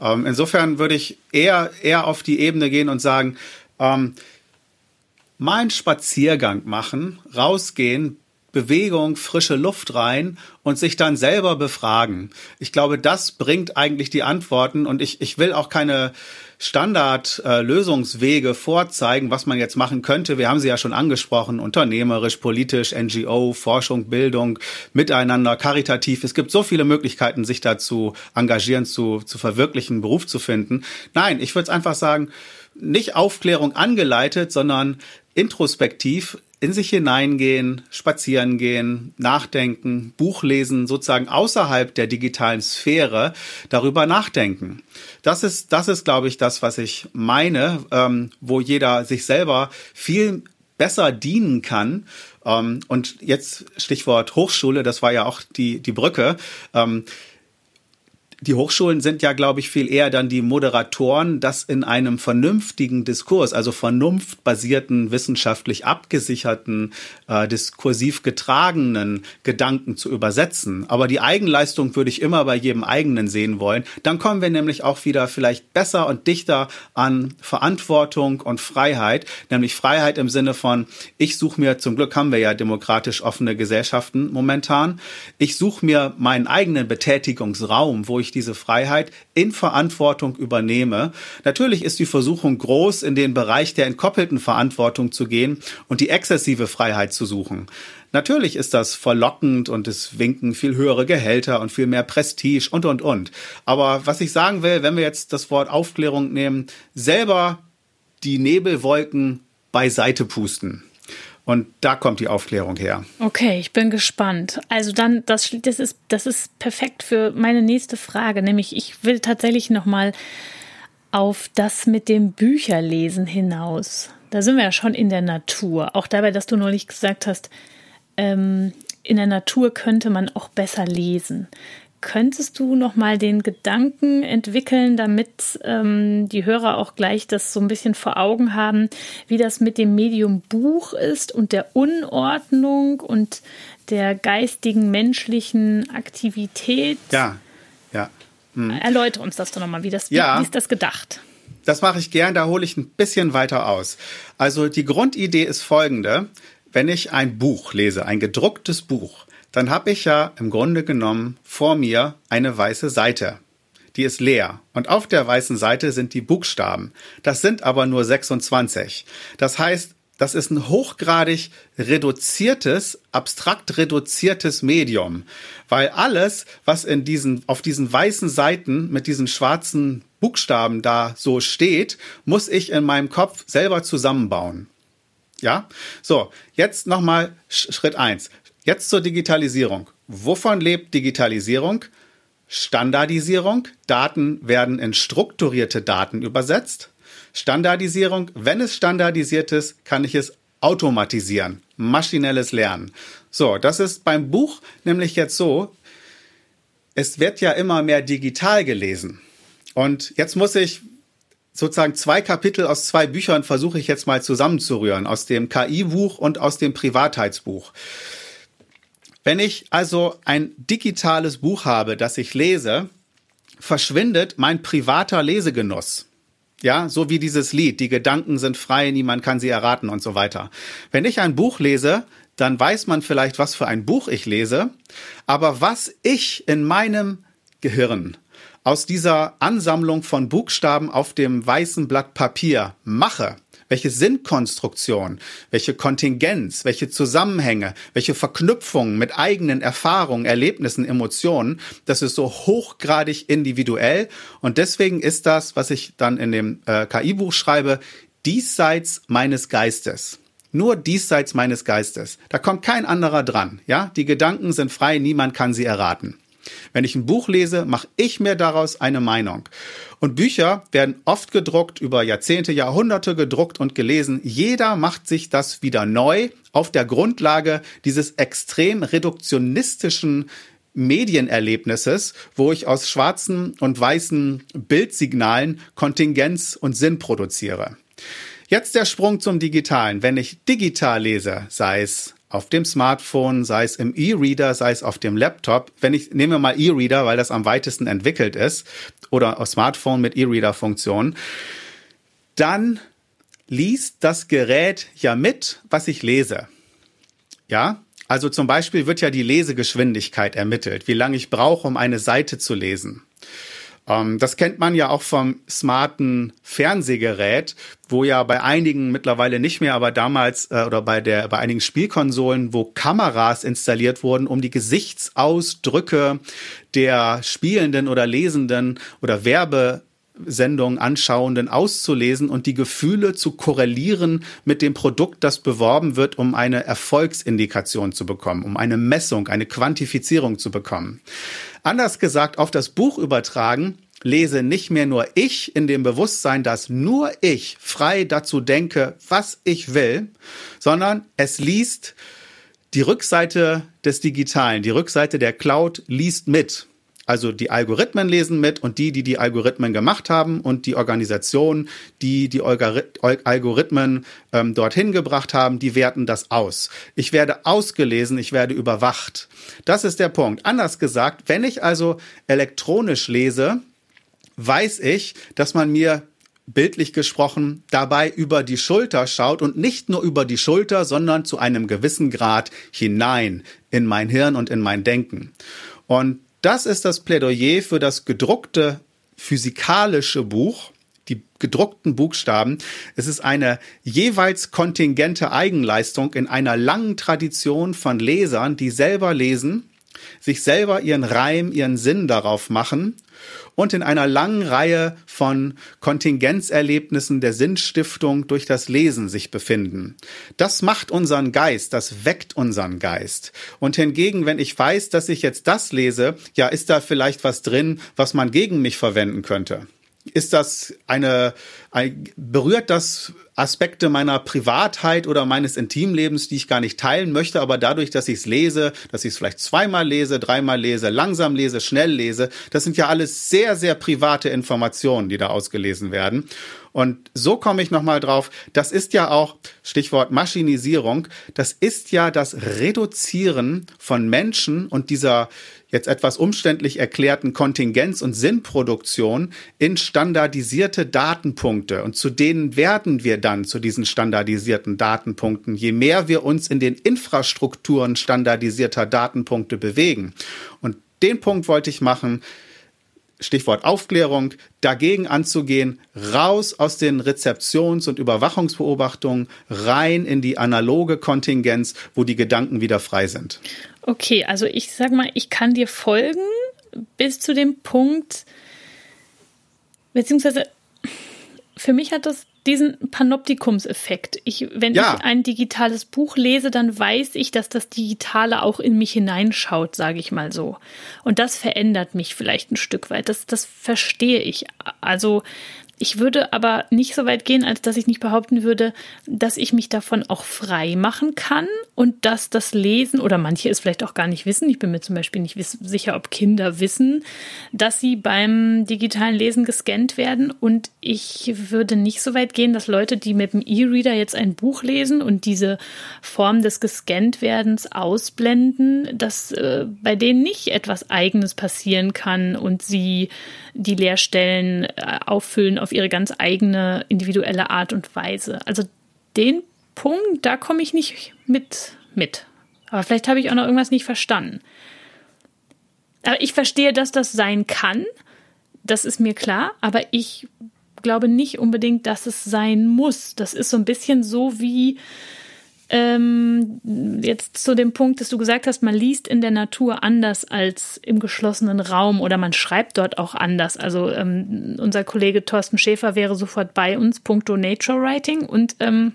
Ähm, insofern würde ich eher, eher auf die Ebene gehen und sagen, ähm, mal einen Spaziergang machen, rausgehen, Bewegung, frische Luft rein und sich dann selber befragen. Ich glaube, das bringt eigentlich die Antworten und ich, ich will auch keine Standardlösungswege äh, vorzeigen, was man jetzt machen könnte. Wir haben sie ja schon angesprochen, unternehmerisch, politisch, NGO, Forschung, Bildung, miteinander, karitativ. Es gibt so viele Möglichkeiten, sich dazu engagieren, zu, zu verwirklichen, Beruf zu finden. Nein, ich würde es einfach sagen, nicht Aufklärung angeleitet, sondern introspektiv in sich hineingehen, spazieren gehen, nachdenken, Buch lesen, sozusagen außerhalb der digitalen Sphäre darüber nachdenken. Das ist, das ist, glaube ich, das, was ich meine, ähm, wo jeder sich selber viel besser dienen kann. Ähm, und jetzt Stichwort Hochschule, das war ja auch die, die Brücke. Ähm, die Hochschulen sind ja, glaube ich, viel eher dann die Moderatoren, das in einem vernünftigen Diskurs, also vernunftbasierten, wissenschaftlich abgesicherten, äh, diskursiv getragenen Gedanken zu übersetzen. Aber die Eigenleistung würde ich immer bei jedem eigenen sehen wollen. Dann kommen wir nämlich auch wieder vielleicht besser und dichter an Verantwortung und Freiheit, nämlich Freiheit im Sinne von, ich suche mir, zum Glück haben wir ja demokratisch offene Gesellschaften momentan, ich suche mir meinen eigenen Betätigungsraum, wo ich diese Freiheit in Verantwortung übernehme. Natürlich ist die Versuchung groß, in den Bereich der entkoppelten Verantwortung zu gehen und die exzessive Freiheit zu suchen. Natürlich ist das verlockend und es winken viel höhere Gehälter und viel mehr Prestige und, und, und. Aber was ich sagen will, wenn wir jetzt das Wort Aufklärung nehmen, selber die Nebelwolken beiseite pusten. Und da kommt die Aufklärung her. Okay, ich bin gespannt. Also dann, das, das, ist, das ist perfekt für meine nächste Frage, nämlich ich will tatsächlich nochmal auf das mit dem Bücherlesen hinaus. Da sind wir ja schon in der Natur. Auch dabei, dass du neulich gesagt hast, ähm, in der Natur könnte man auch besser lesen. Könntest du noch mal den Gedanken entwickeln, damit ähm, die Hörer auch gleich das so ein bisschen vor Augen haben, wie das mit dem Medium Buch ist und der Unordnung und der geistigen menschlichen Aktivität? Ja, ja. Hm. Erläutere uns das doch nochmal, wie, das, ja. wie ist das gedacht? Das mache ich gern, da hole ich ein bisschen weiter aus. Also die Grundidee ist folgende. Wenn ich ein Buch lese, ein gedrucktes Buch, dann habe ich ja im Grunde genommen vor mir eine weiße Seite. Die ist leer. Und auf der weißen Seite sind die Buchstaben. Das sind aber nur 26. Das heißt, das ist ein hochgradig reduziertes, abstrakt reduziertes Medium, weil alles, was in diesen, auf diesen weißen Seiten mit diesen schwarzen Buchstaben da so steht, muss ich in meinem Kopf selber zusammenbauen. Ja? So, jetzt nochmal Schritt eins. Jetzt zur Digitalisierung. Wovon lebt Digitalisierung? Standardisierung. Daten werden in strukturierte Daten übersetzt. Standardisierung. Wenn es standardisiert ist, kann ich es automatisieren. Maschinelles Lernen. So, das ist beim Buch nämlich jetzt so. Es wird ja immer mehr digital gelesen. Und jetzt muss ich sozusagen zwei Kapitel aus zwei Büchern versuche ich jetzt mal zusammenzurühren. Aus dem KI-Buch und aus dem Privatheitsbuch. Wenn ich also ein digitales Buch habe, das ich lese, verschwindet mein privater Lesegenuss. Ja, so wie dieses Lied, die Gedanken sind frei, niemand kann sie erraten und so weiter. Wenn ich ein Buch lese, dann weiß man vielleicht, was für ein Buch ich lese, aber was ich in meinem Gehirn aus dieser Ansammlung von Buchstaben auf dem weißen Blatt Papier mache, welche Sinnkonstruktion, welche Kontingenz, welche Zusammenhänge, welche Verknüpfungen mit eigenen Erfahrungen, Erlebnissen, Emotionen, das ist so hochgradig individuell und deswegen ist das, was ich dann in dem äh, KI-Buch schreibe, diesseits meines Geistes. Nur diesseits meines Geistes. Da kommt kein anderer dran. Ja, die Gedanken sind frei, niemand kann sie erraten. Wenn ich ein Buch lese, mache ich mir daraus eine Meinung. Und Bücher werden oft gedruckt, über Jahrzehnte, Jahrhunderte gedruckt und gelesen. Jeder macht sich das wieder neu auf der Grundlage dieses extrem reduktionistischen Medienerlebnisses, wo ich aus schwarzen und weißen Bildsignalen Kontingenz und Sinn produziere. Jetzt der Sprung zum Digitalen. Wenn ich digital lese, sei es auf dem Smartphone, sei es im E-Reader, sei es auf dem Laptop. Wenn ich nehme mal E-Reader, weil das am weitesten entwickelt ist, oder auf Smartphone mit E-Reader-Funktion, dann liest das Gerät ja mit, was ich lese. Ja, also zum Beispiel wird ja die Lesegeschwindigkeit ermittelt, wie lange ich brauche, um eine Seite zu lesen. Ähm, das kennt man ja auch vom smarten Fernsehgerät, wo ja bei einigen mittlerweile nicht mehr, aber damals äh, oder bei der bei einigen Spielkonsolen, wo Kameras installiert wurden, um die Gesichtsausdrücke der Spielenden oder Lesenden oder Werbe Sendungen anschauenden auszulesen und die Gefühle zu korrelieren mit dem Produkt, das beworben wird, um eine Erfolgsindikation zu bekommen, um eine Messung, eine Quantifizierung zu bekommen. Anders gesagt, auf das Buch übertragen, lese nicht mehr nur ich in dem Bewusstsein, dass nur ich frei dazu denke, was ich will, sondern es liest die Rückseite des Digitalen, die Rückseite der Cloud liest mit. Also die Algorithmen lesen mit und die, die die Algorithmen gemacht haben und die Organisationen, die die Algorithmen ähm, dorthin gebracht haben, die werten das aus. Ich werde ausgelesen, ich werde überwacht. Das ist der Punkt. Anders gesagt, wenn ich also elektronisch lese, weiß ich, dass man mir bildlich gesprochen dabei über die Schulter schaut und nicht nur über die Schulter, sondern zu einem gewissen Grad hinein in mein Hirn und in mein Denken. Und das ist das Plädoyer für das gedruckte physikalische Buch, die gedruckten Buchstaben. Es ist eine jeweils kontingente Eigenleistung in einer langen Tradition von Lesern, die selber lesen, sich selber ihren Reim, ihren Sinn darauf machen und in einer langen Reihe von Kontingenzerlebnissen der Sinnstiftung durch das Lesen sich befinden. Das macht unseren Geist, das weckt unseren Geist. Und hingegen, wenn ich weiß, dass ich jetzt das lese, ja, ist da vielleicht was drin, was man gegen mich verwenden könnte? Ist das eine, ein, berührt das Aspekte meiner Privatheit oder meines Intimlebens, die ich gar nicht teilen möchte, aber dadurch, dass ich es lese, dass ich es vielleicht zweimal lese, dreimal lese, langsam lese, schnell lese, das sind ja alles sehr, sehr private Informationen, die da ausgelesen werden. Und so komme ich nochmal drauf. Das ist ja auch, Stichwort Maschinisierung, das ist ja das Reduzieren von Menschen und dieser jetzt etwas umständlich erklärten Kontingenz- und Sinnproduktion in standardisierte Datenpunkte. Und zu denen werden wir dann, zu diesen standardisierten Datenpunkten, je mehr wir uns in den Infrastrukturen standardisierter Datenpunkte bewegen. Und den Punkt wollte ich machen. Stichwort Aufklärung, dagegen anzugehen, raus aus den Rezeptions- und Überwachungsbeobachtungen, rein in die analoge Kontingenz, wo die Gedanken wieder frei sind. Okay, also ich sag mal, ich kann dir folgen bis zu dem Punkt, beziehungsweise für mich hat das diesen Panoptikumseffekt. Ich, wenn ja. ich ein digitales Buch lese, dann weiß ich, dass das Digitale auch in mich hineinschaut, sage ich mal so. Und das verändert mich vielleicht ein Stück weit. Das, das verstehe ich. Also ich würde aber nicht so weit gehen, als dass ich nicht behaupten würde, dass ich mich davon auch frei machen kann und dass das Lesen oder manche es vielleicht auch gar nicht wissen. Ich bin mir zum Beispiel nicht sicher, ob Kinder wissen, dass sie beim digitalen Lesen gescannt werden. Und ich würde nicht so weit gehen, dass Leute, die mit dem E-Reader jetzt ein Buch lesen und diese Form des gescannt werdens ausblenden, dass äh, bei denen nicht etwas Eigenes passieren kann und sie die Leerstellen äh, auffüllen auf ihre ganz eigene individuelle Art und Weise. Also den Punkt, da komme ich nicht mit mit. Aber vielleicht habe ich auch noch irgendwas nicht verstanden. Aber ich verstehe, dass das sein kann. Das ist mir klar. Aber ich glaube nicht unbedingt, dass es sein muss. Das ist so ein bisschen so wie ähm, jetzt zu dem Punkt, dass du gesagt hast, man liest in der Natur anders als im geschlossenen Raum oder man schreibt dort auch anders. Also ähm, unser Kollege Thorsten Schäfer wäre sofort bei uns, puncto Nature Writing und ähm,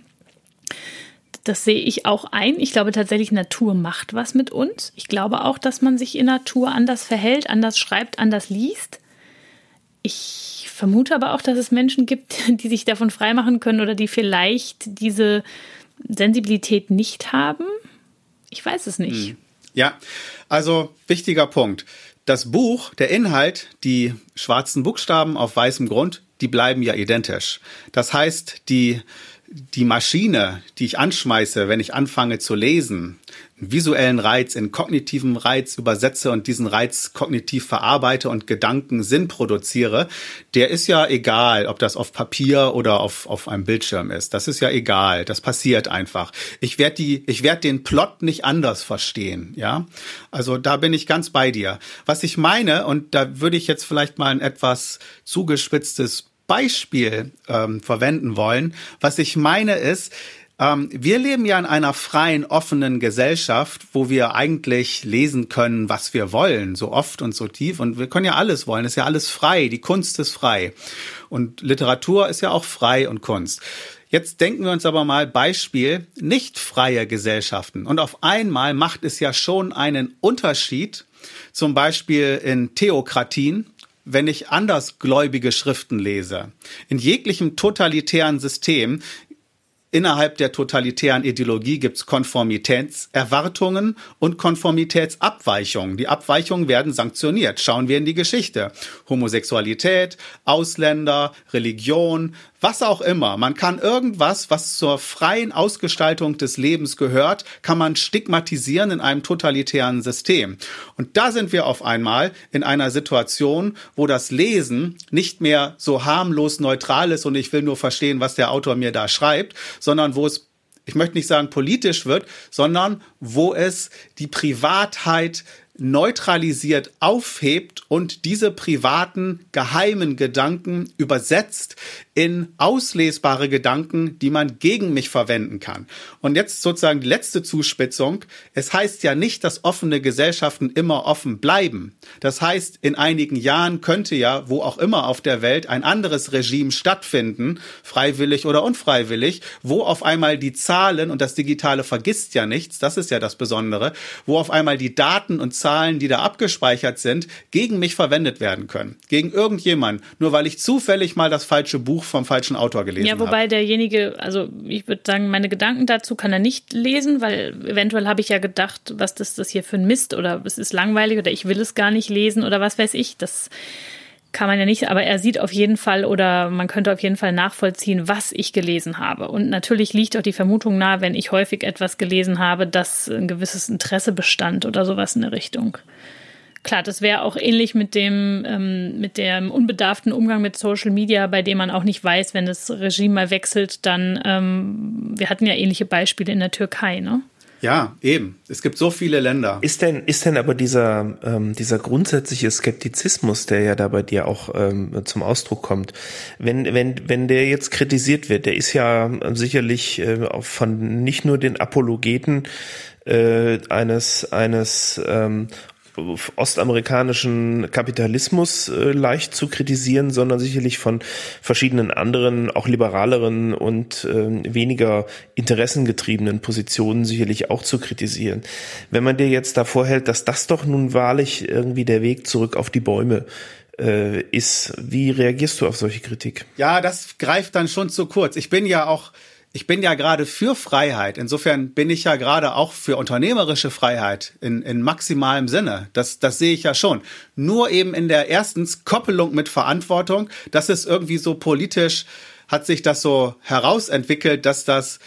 das sehe ich auch ein. Ich glaube tatsächlich, Natur macht was mit uns. Ich glaube auch, dass man sich in Natur anders verhält, anders schreibt, anders liest. Ich vermute aber auch, dass es Menschen gibt, die sich davon freimachen können oder die vielleicht diese Sensibilität nicht haben. Ich weiß es nicht. Hm. Ja, also wichtiger Punkt. Das Buch, der Inhalt, die schwarzen Buchstaben auf weißem Grund, die bleiben ja identisch. Das heißt, die die Maschine, die ich anschmeiße, wenn ich anfange zu lesen, visuellen Reiz in kognitiven Reiz übersetze und diesen Reiz kognitiv verarbeite und Gedanken Sinn produziere, der ist ja egal, ob das auf Papier oder auf, auf einem Bildschirm ist. Das ist ja egal. Das passiert einfach. Ich werde die, ich werde den Plot nicht anders verstehen. Ja, also da bin ich ganz bei dir. Was ich meine, und da würde ich jetzt vielleicht mal ein etwas zugespitztes Beispiel ähm, verwenden wollen. Was ich meine ist, ähm, wir leben ja in einer freien, offenen Gesellschaft, wo wir eigentlich lesen können, was wir wollen, so oft und so tief. Und wir können ja alles wollen. Ist ja alles frei. Die Kunst ist frei. Und Literatur ist ja auch frei und Kunst. Jetzt denken wir uns aber mal Beispiel nicht freie Gesellschaften. Und auf einmal macht es ja schon einen Unterschied, zum Beispiel in Theokratien, wenn ich andersgläubige Schriften lese. In jeglichem totalitären System Innerhalb der totalitären Ideologie gibt es Konformitätserwartungen und Konformitätsabweichungen. Die Abweichungen werden sanktioniert. Schauen wir in die Geschichte. Homosexualität, Ausländer, Religion, was auch immer. Man kann irgendwas, was zur freien Ausgestaltung des Lebens gehört, kann man stigmatisieren in einem totalitären System. Und da sind wir auf einmal in einer Situation, wo das Lesen nicht mehr so harmlos neutral ist und ich will nur verstehen, was der Autor mir da schreibt, sondern wo es ich möchte nicht sagen politisch wird, sondern wo es die Privatheit neutralisiert aufhebt und diese privaten geheimen Gedanken übersetzt in auslesbare Gedanken, die man gegen mich verwenden kann. Und jetzt sozusagen die letzte Zuspitzung. Es heißt ja nicht, dass offene Gesellschaften immer offen bleiben. Das heißt, in einigen Jahren könnte ja, wo auch immer auf der Welt, ein anderes Regime stattfinden, freiwillig oder unfreiwillig, wo auf einmal die Zahlen, und das Digitale vergisst ja nichts, das ist ja das Besondere, wo auf einmal die Daten und Zahlen, die da abgespeichert sind, gegen mich verwendet werden können. Gegen irgendjemand. Nur weil ich zufällig mal das falsche Buch Buch vom falschen Autor gelesen habe. Ja, wobei hab. derjenige, also ich würde sagen, meine Gedanken dazu kann er nicht lesen, weil eventuell habe ich ja gedacht, was ist das hier für ein Mist oder es ist langweilig oder ich will es gar nicht lesen oder was weiß ich. Das kann man ja nicht, aber er sieht auf jeden Fall oder man könnte auf jeden Fall nachvollziehen, was ich gelesen habe. Und natürlich liegt auch die Vermutung nahe, wenn ich häufig etwas gelesen habe, dass ein gewisses Interesse bestand oder sowas in der Richtung. Klar, das wäre auch ähnlich mit dem, ähm, mit dem unbedarften Umgang mit Social Media, bei dem man auch nicht weiß, wenn das Regime mal wechselt, dann, ähm, wir hatten ja ähnliche Beispiele in der Türkei, ne? Ja, eben. Es gibt so viele Länder. Ist denn, ist denn aber dieser, ähm, dieser grundsätzliche Skeptizismus, der ja da bei dir auch ähm, zum Ausdruck kommt, wenn, wenn, wenn der jetzt kritisiert wird, der ist ja sicherlich äh, von nicht nur den Apologeten äh, eines, eines ähm, ostamerikanischen Kapitalismus äh, leicht zu kritisieren, sondern sicherlich von verschiedenen anderen, auch liberaleren und äh, weniger interessengetriebenen Positionen sicherlich auch zu kritisieren. Wenn man dir jetzt davor hält, dass das doch nun wahrlich irgendwie der Weg zurück auf die Bäume äh, ist, wie reagierst du auf solche Kritik? Ja, das greift dann schon zu kurz. Ich bin ja auch ich bin ja gerade für Freiheit. Insofern bin ich ja gerade auch für unternehmerische Freiheit in, in maximalem Sinne. Das, das sehe ich ja schon. Nur eben in der erstens Koppelung mit Verantwortung. Das ist irgendwie so politisch, hat sich das so herausentwickelt, dass das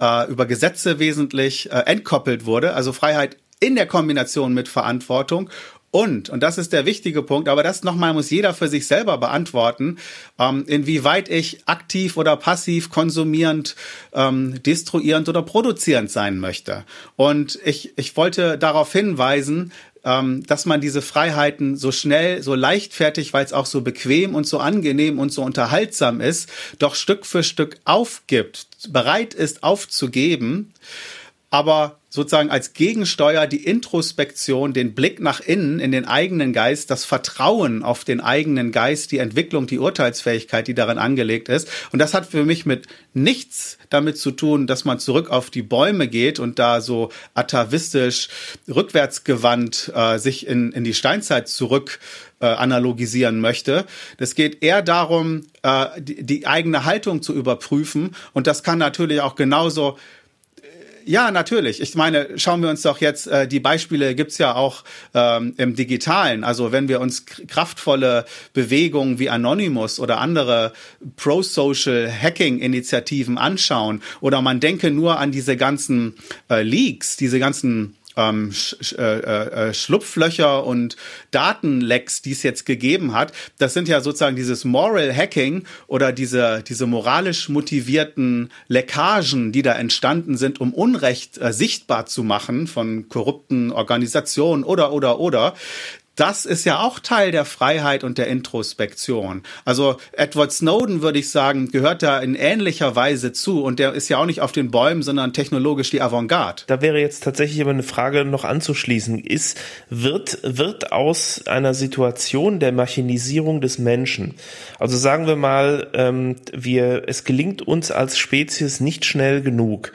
äh, über Gesetze wesentlich äh, entkoppelt wurde. Also Freiheit in der Kombination mit Verantwortung Und, und das ist der wichtige Punkt, aber das nochmal muss jeder für sich selber beantworten, ähm, inwieweit ich aktiv oder passiv konsumierend, ähm, destruierend oder produzierend sein möchte. Und ich, ich wollte darauf hinweisen, ähm, dass man diese Freiheiten so schnell, so leichtfertig, weil es auch so bequem und so angenehm und so unterhaltsam ist, doch Stück für Stück aufgibt, bereit ist aufzugeben, aber sozusagen als Gegensteuer die Introspektion, den Blick nach innen in den eigenen Geist, das Vertrauen auf den eigenen Geist, die Entwicklung, die Urteilsfähigkeit, die darin angelegt ist. Und das hat für mich mit nichts damit zu tun, dass man zurück auf die Bäume geht und da so atavistisch rückwärtsgewandt äh, sich in, in die Steinzeit zurück äh, analogisieren möchte. Das geht eher darum, äh, die, die eigene Haltung zu überprüfen. Und das kann natürlich auch genauso ja, natürlich. Ich meine, schauen wir uns doch jetzt, äh, die Beispiele gibt's ja auch ähm, im Digitalen. Also wenn wir uns kraftvolle Bewegungen wie Anonymous oder andere Pro-Social Hacking-Initiativen anschauen oder man denke nur an diese ganzen äh, Leaks, diese ganzen ähm, Sch äh, äh, äh, Schlupflöcher und Datenlecks, die es jetzt gegeben hat, das sind ja sozusagen dieses Moral Hacking oder diese, diese moralisch motivierten Leckagen, die da entstanden sind, um Unrecht äh, sichtbar zu machen von korrupten Organisationen oder, oder, oder das ist ja auch Teil der Freiheit und der Introspektion. Also Edward Snowden, würde ich sagen, gehört da in ähnlicher Weise zu und der ist ja auch nicht auf den Bäumen, sondern technologisch die Avantgarde. Da wäre jetzt tatsächlich aber eine Frage noch anzuschließen. Ist, wird, wird aus einer Situation der Machinisierung des Menschen, also sagen wir mal, ähm, wir, es gelingt uns als Spezies nicht schnell genug,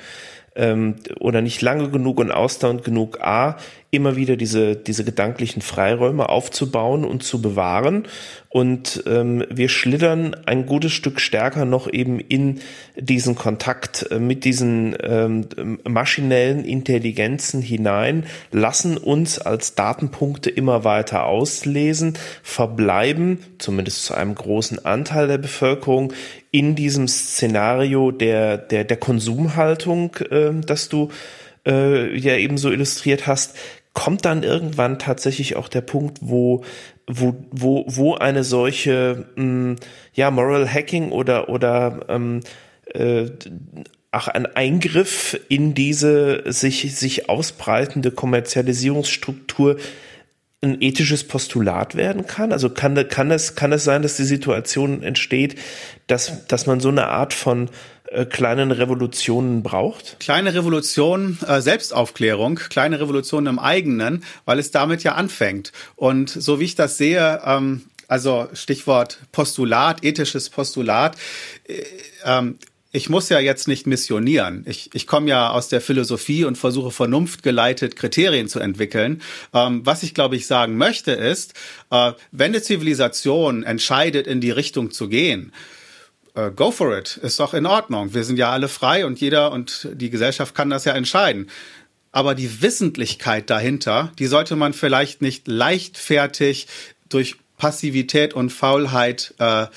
ähm, oder nicht lange genug und ausdauernd genug, a, immer wieder diese, diese gedanklichen Freiräume aufzubauen und zu bewahren. Und ähm, wir schlittern ein gutes Stück stärker noch eben in diesen Kontakt äh, mit diesen ähm, maschinellen Intelligenzen hinein, lassen uns als Datenpunkte immer weiter auslesen, verbleiben, zumindest zu einem großen Anteil der Bevölkerung, in diesem Szenario der, der, der Konsumhaltung, äh, das du äh, ja ebenso illustriert hast, kommt dann irgendwann tatsächlich auch der Punkt, wo wo wo wo eine solche mh, hm, ja Moral Hacking oder oder ähm, äh, auch ein Eingriff in diese sich sich ausbreitende Kommerzialisierungsstruktur ein ethisches Postulat werden kann? Also kann, kann, es, kann es sein, dass die Situation entsteht, dass, dass man so eine Art von äh, kleinen Revolutionen braucht? Kleine Revolution, äh, Selbstaufklärung, kleine Revolutionen im eigenen, weil es damit ja anfängt. Und so wie ich das sehe, ähm, also Stichwort Postulat, ethisches Postulat, äh, ähm, ich muss ja jetzt nicht missionieren. Ich, ich komme ja aus der Philosophie und versuche vernunftgeleitet Kriterien zu entwickeln. Ähm, was ich, glaube ich, sagen möchte, ist, äh, wenn eine Zivilisation entscheidet, in die Richtung zu gehen, äh, go for it, ist doch in Ordnung. Wir sind ja alle frei und jeder und die Gesellschaft kann das ja entscheiden. Aber die Wissentlichkeit dahinter, die sollte man vielleicht nicht leichtfertig durch Passivität und Faulheit äh,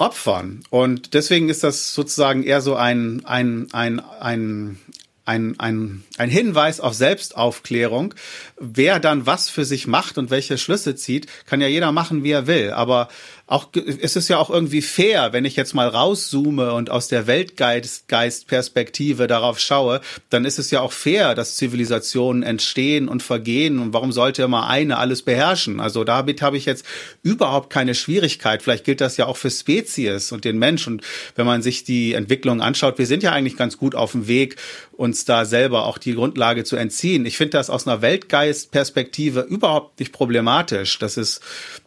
opfern. Und deswegen ist das sozusagen eher so ein, ein, ein, ein, ein, ein, ein Hinweis auf Selbstaufklärung. Wer dann was für sich macht und welche Schlüsse zieht, kann ja jeder machen, wie er will. Aber auch es ist ja auch irgendwie fair, wenn ich jetzt mal rauszoome und aus der Weltgeistperspektive darauf schaue, dann ist es ja auch fair, dass Zivilisationen entstehen und vergehen und warum sollte immer eine alles beherrschen? Also damit habe ich jetzt überhaupt keine Schwierigkeit. Vielleicht gilt das ja auch für Spezies und den Mensch und wenn man sich die Entwicklung anschaut, wir sind ja eigentlich ganz gut auf dem Weg, uns da selber auch die Grundlage zu entziehen. Ich finde das aus einer Weltgeistperspektive überhaupt nicht problematisch. Das ist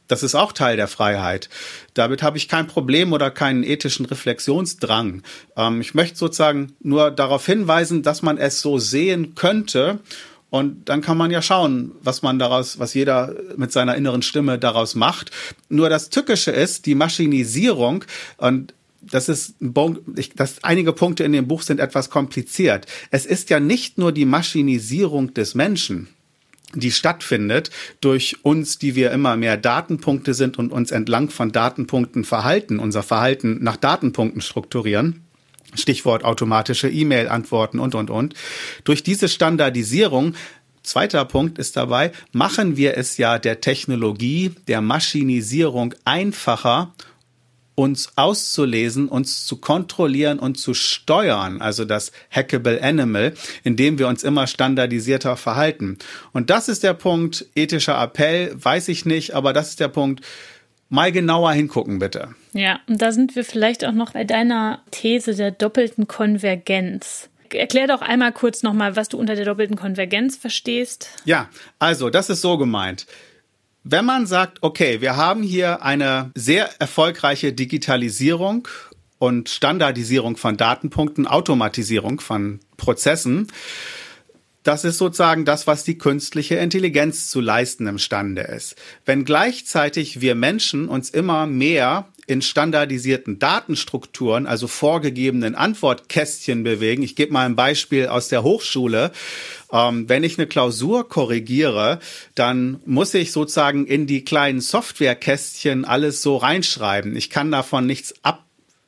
das ist auch Teil der Freiheit. Damit habe ich kein Problem oder keinen ethischen Reflexionsdrang. Ähm, ich möchte sozusagen nur darauf hinweisen, dass man es so sehen könnte. Und dann kann man ja schauen, was man daraus, was jeder mit seiner inneren Stimme daraus macht. Nur das Tückische ist, die Maschinisierung und das ist bon ich, das, einige Punkte in dem Buch sind etwas kompliziert. Es ist ja nicht nur die Maschinisierung des Menschen die stattfindet durch uns, die wir immer mehr Datenpunkte sind und uns entlang von Datenpunkten verhalten, unser Verhalten nach Datenpunkten strukturieren. Stichwort automatische E-Mail-Antworten und, und, und. Durch diese Standardisierung zweiter Punkt ist dabei, machen wir es ja der Technologie, der Maschinisierung einfacher, uns auszulesen, uns zu kontrollieren und zu steuern, also das Hackable Animal, indem wir uns immer standardisierter verhalten. Und das ist der Punkt, ethischer Appell, weiß ich nicht, aber das ist der Punkt, mal genauer hingucken, bitte. Ja, und da sind wir vielleicht auch noch bei deiner These der doppelten Konvergenz. Erklär doch einmal kurz nochmal, was du unter der doppelten Konvergenz verstehst. Ja, also das ist so gemeint. Wenn man sagt, okay, wir haben hier eine sehr erfolgreiche Digitalisierung und Standardisierung von Datenpunkten, Automatisierung von Prozessen, das ist sozusagen das, was die künstliche Intelligenz zu leisten imstande ist. Wenn gleichzeitig wir Menschen uns immer mehr in standardisierten Datenstrukturen, also vorgegebenen Antwortkästchen bewegen. Ich gebe mal ein Beispiel aus der Hochschule. Ähm, wenn ich eine Klausur korrigiere, dann muss ich sozusagen in die kleinen Softwarekästchen alles so reinschreiben. Ich kann davon nichts ab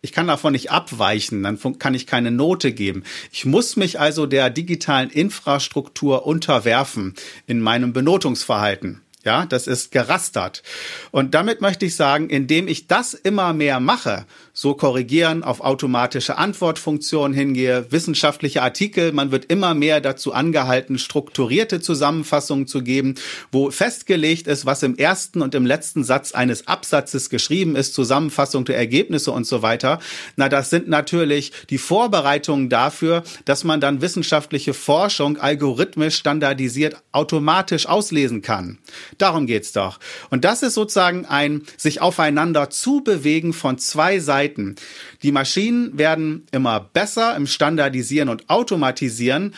ich kann davon nicht abweichen, dann kann ich keine Note geben. Ich muss mich also der digitalen Infrastruktur unterwerfen in meinem Benotungsverhalten. Ja, das ist gerastert. Und damit möchte ich sagen, indem ich das immer mehr mache, so korrigieren, auf automatische Antwortfunktionen hingehe, wissenschaftliche Artikel. Man wird immer mehr dazu angehalten, strukturierte Zusammenfassungen zu geben, wo festgelegt ist, was im ersten und im letzten Satz eines Absatzes geschrieben ist, Zusammenfassung der Ergebnisse und so weiter. Na, das sind natürlich die Vorbereitungen dafür, dass man dann wissenschaftliche Forschung algorithmisch standardisiert automatisch auslesen kann. Darum geht's doch. Und das ist sozusagen ein sich aufeinander zubewegen von zwei Seiten Zeiten. Die Maschinen werden immer besser im Standardisieren und Automatisieren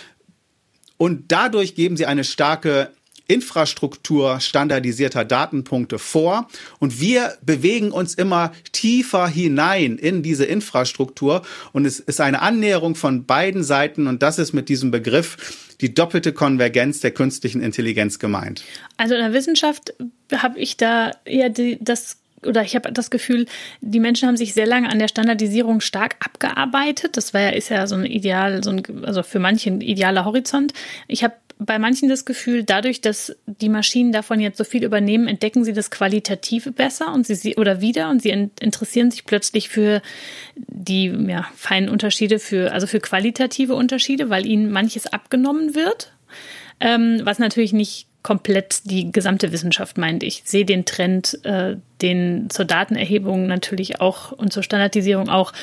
und dadurch geben sie eine starke Infrastruktur standardisierter Datenpunkte vor und wir bewegen uns immer tiefer hinein in diese Infrastruktur und es ist eine Annäherung von beiden Seiten und das ist mit diesem Begriff die doppelte Konvergenz der künstlichen Intelligenz gemeint. Also in der Wissenschaft habe ich da eher die, das oder ich habe das Gefühl, die Menschen haben sich sehr lange an der Standardisierung stark abgearbeitet. Das war ja, ist ja so ein Ideal, so ein, also für manche ein idealer Horizont. Ich habe bei manchen das Gefühl, dadurch, dass die Maschinen davon jetzt so viel übernehmen, entdecken sie das Qualitative besser und sie oder wieder und sie interessieren sich plötzlich für die ja, feinen Unterschiede, für also für qualitative Unterschiede, weil ihnen manches abgenommen wird. Ähm, was natürlich nicht komplett die gesamte Wissenschaft meint. Ich sehe den Trend, äh, den zur Datenerhebung natürlich auch und zur Standardisierung auch.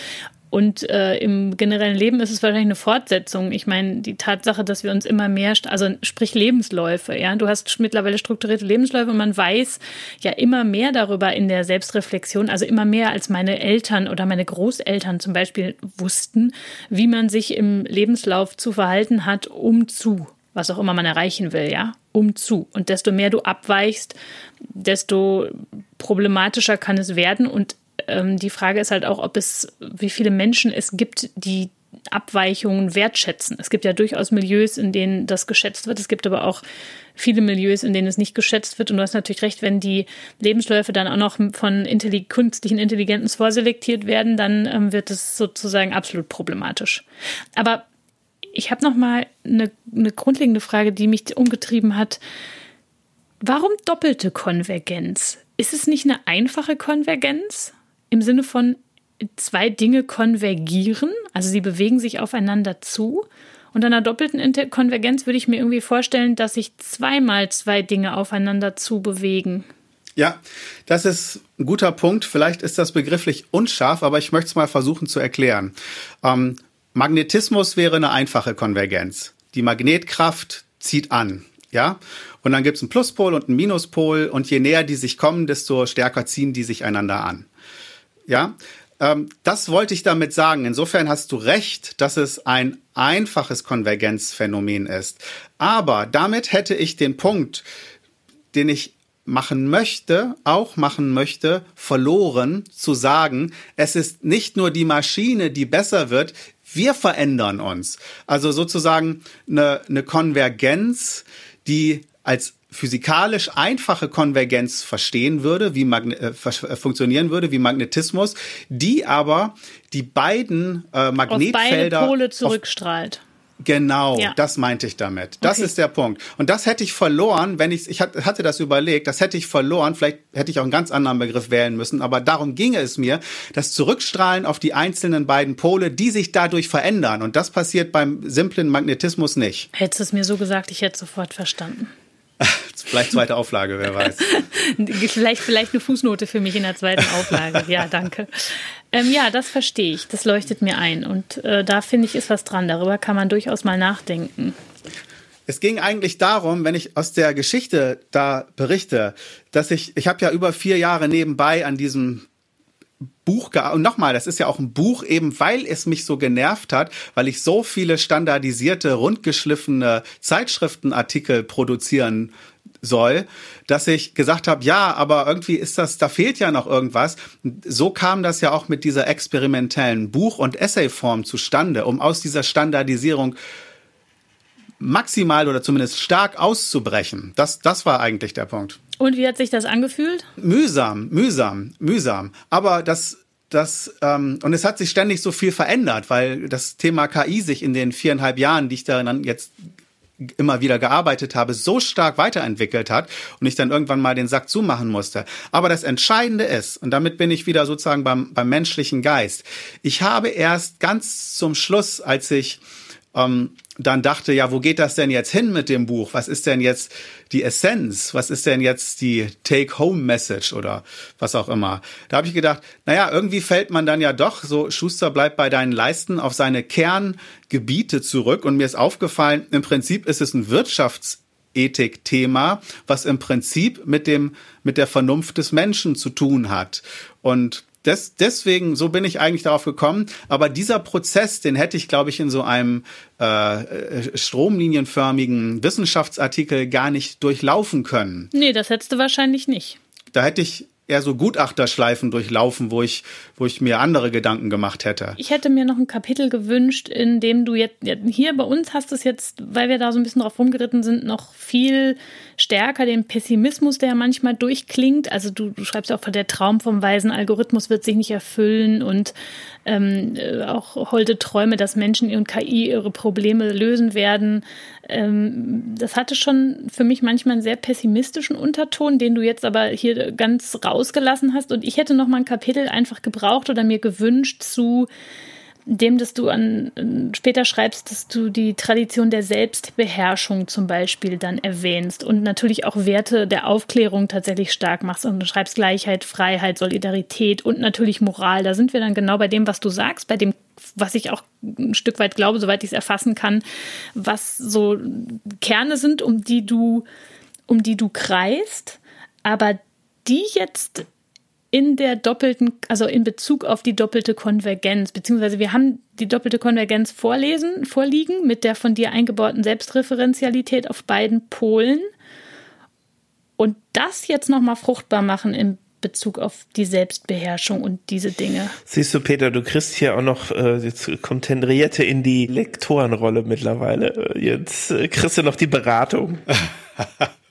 Und äh, im generellen Leben ist es wahrscheinlich eine Fortsetzung. Ich meine, die Tatsache, dass wir uns immer mehr, also sprich Lebensläufe, ja, du hast mittlerweile strukturierte Lebensläufe und man weiß ja immer mehr darüber in der Selbstreflexion, also immer mehr als meine Eltern oder meine Großeltern zum Beispiel wussten, wie man sich im Lebenslauf zu verhalten hat, um zu was auch immer man erreichen will, ja, um zu. Und desto mehr du abweichst, desto problematischer kann es werden. Und ähm, die Frage ist halt auch, ob es, wie viele Menschen es gibt, die Abweichungen wertschätzen. Es gibt ja durchaus Milieus, in denen das geschätzt wird. Es gibt aber auch viele Milieus, in denen es nicht geschätzt wird. Und du hast natürlich recht, wenn die Lebensläufe dann auch noch von Intelli künstlichen Intelligenzen vorselektiert werden, dann ähm, wird es sozusagen absolut problematisch. Aber ich habe noch mal eine, eine grundlegende Frage, die mich umgetrieben hat. Warum doppelte Konvergenz? Ist es nicht eine einfache Konvergenz im Sinne von zwei Dinge konvergieren, also sie bewegen sich aufeinander zu? Und einer doppelten Inter Konvergenz würde ich mir irgendwie vorstellen, dass sich zweimal zwei Dinge aufeinander zu bewegen. Ja, das ist ein guter Punkt. Vielleicht ist das begrifflich unscharf, aber ich möchte es mal versuchen zu erklären. Ähm, Magnetismus wäre eine einfache Konvergenz. Die Magnetkraft zieht an, ja? Und dann gibt es einen Pluspol und einen Minuspol und je näher die sich kommen, desto stärker ziehen die sich einander an. Ja? Ähm, das wollte ich damit sagen. Insofern hast du recht, dass es ein einfaches Konvergenzphänomen ist. Aber damit hätte ich den Punkt, den ich machen möchte, auch machen möchte, verloren zu sagen, es ist nicht nur die Maschine, die besser wird, wir verändern uns. Also sozusagen eine, eine Konvergenz, die als physikalisch einfache Konvergenz verstehen würde, wie Magne äh, äh, funktionieren würde, wie Magnetismus, die aber die beiden äh, Magnetfelder auf beide Pole zurückstrahlt. Genau, ja. das meinte ich damit. Das okay. ist der Punkt. Und das hätte ich verloren, wenn ich, ich hatte das überlegt, das hätte ich verloren, vielleicht hätte ich auch einen ganz anderen Begriff wählen müssen, aber darum ginge es mir, das Zurückstrahlen auf die einzelnen beiden Pole, die sich dadurch verändern. Und das passiert beim simplen Magnetismus nicht. Hättest du es mir so gesagt, ich hätte sofort verstanden. Vielleicht zweite Auflage, wer weiß. vielleicht, vielleicht eine Fußnote für mich in der zweiten Auflage. Ja, danke. Ähm, ja, das verstehe ich. Das leuchtet mir ein. Und äh, da finde ich, ist was dran. Darüber kann man durchaus mal nachdenken. Es ging eigentlich darum, wenn ich aus der Geschichte da berichte, dass ich, ich habe ja über vier Jahre nebenbei an diesem Buch und nochmal, das ist ja auch ein Buch, eben weil es mich so genervt hat, weil ich so viele standardisierte, rundgeschliffene Zeitschriftenartikel produzieren soll, dass ich gesagt habe, ja, aber irgendwie ist das, da fehlt ja noch irgendwas. So kam das ja auch mit dieser experimentellen Buch- und Essayform zustande, um aus dieser Standardisierung maximal oder zumindest stark auszubrechen. Das, das war eigentlich der Punkt. Und wie hat sich das angefühlt? Mühsam, mühsam, mühsam. Aber das, das, ähm, und es hat sich ständig so viel verändert, weil das Thema KI sich in den viereinhalb Jahren, die ich daran jetzt immer wieder gearbeitet habe, so stark weiterentwickelt hat und ich dann irgendwann mal den Sack zumachen musste. Aber das Entscheidende ist, und damit bin ich wieder sozusagen beim, beim menschlichen Geist, ich habe erst ganz zum Schluss, als ich ähm, dann dachte, ja, wo geht das denn jetzt hin mit dem Buch? Was ist denn jetzt die Essenz? Was ist denn jetzt die Take-Home-Message oder was auch immer? Da habe ich gedacht, naja, irgendwie fällt man dann ja doch, so Schuster bleibt bei deinen Leisten, auf seine Kerngebiete zurück. Und mir ist aufgefallen, im Prinzip ist es ein Wirtschafts- Ethik-Thema, was im Prinzip mit dem, mit der Vernunft des Menschen zu tun hat. Und des, deswegen, so bin ich eigentlich darauf gekommen. Aber dieser Prozess, den hätte ich, glaube ich, in so einem äh, äh, stromlinienförmigen Wissenschaftsartikel gar nicht durchlaufen können. Nee, das hättest du wahrscheinlich nicht. Da hätte ich eher so Gutachterschleifen durchlaufen, wo ich, wo ich mir andere Gedanken gemacht hätte. Ich hätte mir noch ein Kapitel gewünscht, in dem du jetzt, hier bei uns hast es jetzt, weil wir da so ein bisschen drauf rumgeritten sind, noch viel stärker den Pessimismus, der manchmal durchklingt. Also du, du schreibst auch, der Traum vom weisen Algorithmus wird sich nicht erfüllen und ähm, äh, auch holde Träume, dass Menschen und KI ihre Probleme lösen werden. Ähm, das hatte schon für mich manchmal einen sehr pessimistischen Unterton, den du jetzt aber hier ganz rausgelassen hast. Und ich hätte noch mal ein Kapitel einfach gebraucht oder mir gewünscht zu dem, dass du an, später schreibst, dass du die Tradition der Selbstbeherrschung zum Beispiel dann erwähnst und natürlich auch Werte der Aufklärung tatsächlich stark machst und du schreibst Gleichheit, Freiheit, Solidarität und natürlich Moral. Da sind wir dann genau bei dem, was du sagst, bei dem, was ich auch ein Stück weit glaube, soweit ich es erfassen kann, was so Kerne sind, um die du, um die du kreist, aber die jetzt in der doppelten, also in Bezug auf die doppelte Konvergenz, beziehungsweise wir haben die doppelte Konvergenz vorlesen, vorliegen mit der von dir eingebauten Selbstreferenzialität auf beiden Polen und das jetzt nochmal fruchtbar machen im Bezug auf die Selbstbeherrschung und diese Dinge. Siehst du, Peter, du kriegst hier auch noch, äh, jetzt kommt Henriette in die Lektorenrolle mittlerweile. Jetzt äh, kriegst du noch die Beratung.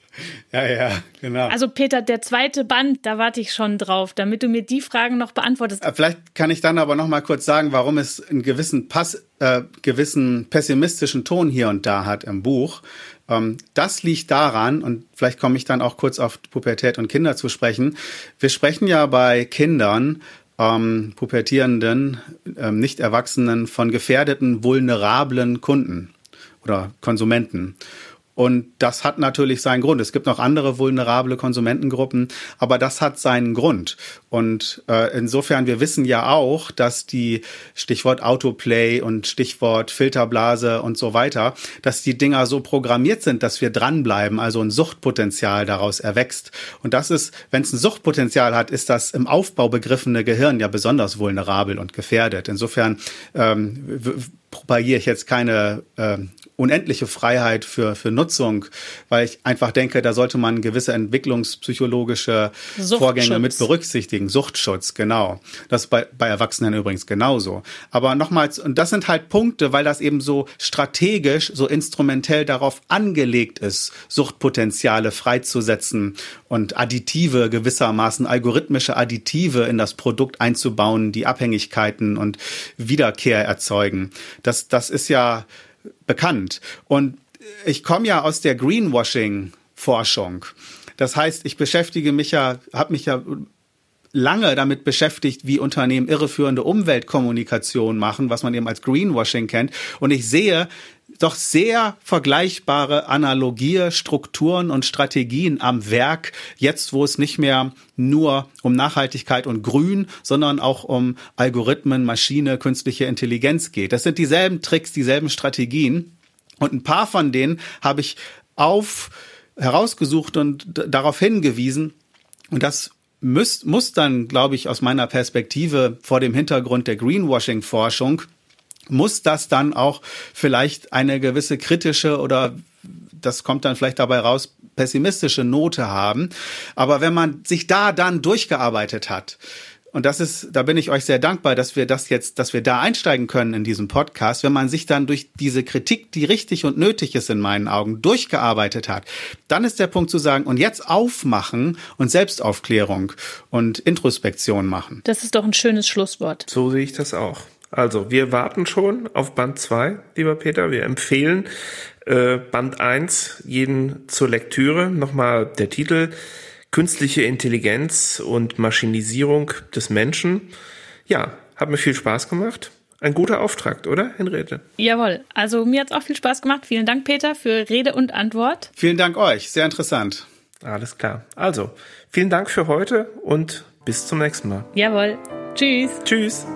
Ja, ja, genau. Also Peter, der zweite Band, da warte ich schon drauf, damit du mir die Fragen noch beantwortest. Äh, vielleicht kann ich dann aber noch mal kurz sagen, warum es einen gewissen Pass, äh, gewissen pessimistischen Ton hier und da hat im Buch. Ähm, das liegt daran, und vielleicht komme ich dann auch kurz auf Pubertät und Kinder zu sprechen. Wir sprechen ja bei Kindern ähm, pubertierenden, ähm, nicht Erwachsenen von gefährdeten, vulnerablen Kunden oder Konsumenten. Und das hat natürlich seinen Grund. Es gibt noch andere vulnerable Konsumentengruppen, aber das hat seinen Grund. Und äh, insofern, wir wissen ja auch, dass die Stichwort Autoplay und Stichwort Filterblase und so weiter, dass die Dinger so programmiert sind, dass wir dranbleiben, also ein Suchtpotenzial daraus erwächst. Und das ist, wenn es ein Suchtpotenzial hat, ist das im Aufbau begriffene Gehirn ja besonders vulnerabel und gefährdet. Insofern ähm, propagiere ich jetzt keine äh, unendliche Freiheit für, für Nutzung, weil ich einfach denke, da sollte man gewisse entwicklungspsychologische Vorgänge mit berücksichtigen. Suchtschutz, genau. Das ist bei, bei Erwachsenen übrigens genauso. Aber nochmals, und das sind halt Punkte, weil das eben so strategisch, so instrumentell darauf angelegt ist, Suchtpotenziale freizusetzen und Additive gewissermaßen, algorithmische Additive in das Produkt einzubauen, die Abhängigkeiten und Wiederkehr erzeugen. Das, das ist ja bekannt. Und ich komme ja aus der Greenwashing-Forschung. Das heißt, ich beschäftige mich ja, habe mich ja lange damit beschäftigt, wie Unternehmen irreführende Umweltkommunikation machen, was man eben als Greenwashing kennt. Und ich sehe doch sehr vergleichbare Analogie, Strukturen und Strategien am Werk, jetzt wo es nicht mehr nur um Nachhaltigkeit und Grün, sondern auch um Algorithmen, Maschine, künstliche Intelligenz geht. Das sind dieselben Tricks, dieselben Strategien. Und ein paar von denen habe ich auf herausgesucht und darauf hingewiesen. Und das muss, muss dann, glaube ich, aus meiner Perspektive vor dem Hintergrund der Greenwashing-Forschung, muss das dann auch vielleicht eine gewisse kritische oder das kommt dann vielleicht dabei raus, pessimistische Note haben. Aber wenn man sich da dann durchgearbeitet hat, und das ist, da bin ich euch sehr dankbar, dass wir das jetzt, dass wir da einsteigen können in diesem Podcast, wenn man sich dann durch diese Kritik, die richtig und nötig ist in meinen Augen, durchgearbeitet hat, dann ist der Punkt zu sagen, und jetzt aufmachen und Selbstaufklärung und Introspektion machen. Das ist doch ein schönes Schlusswort. So sehe ich das auch. Also, wir warten schon auf Band 2, lieber Peter. Wir empfehlen äh, Band 1 jeden zur Lektüre. Nochmal der Titel künstliche Intelligenz und Maschinisierung des Menschen. Ja, hat mir viel Spaß gemacht. Ein guter Auftrag, oder, Henriette? Jawohl. Also mir hat es auch viel Spaß gemacht. Vielen Dank, Peter, für Rede und Antwort. Vielen Dank euch. Sehr interessant. Alles klar. Also, vielen Dank für heute und bis zum nächsten Mal. Jawohl. Tschüss. Tschüss.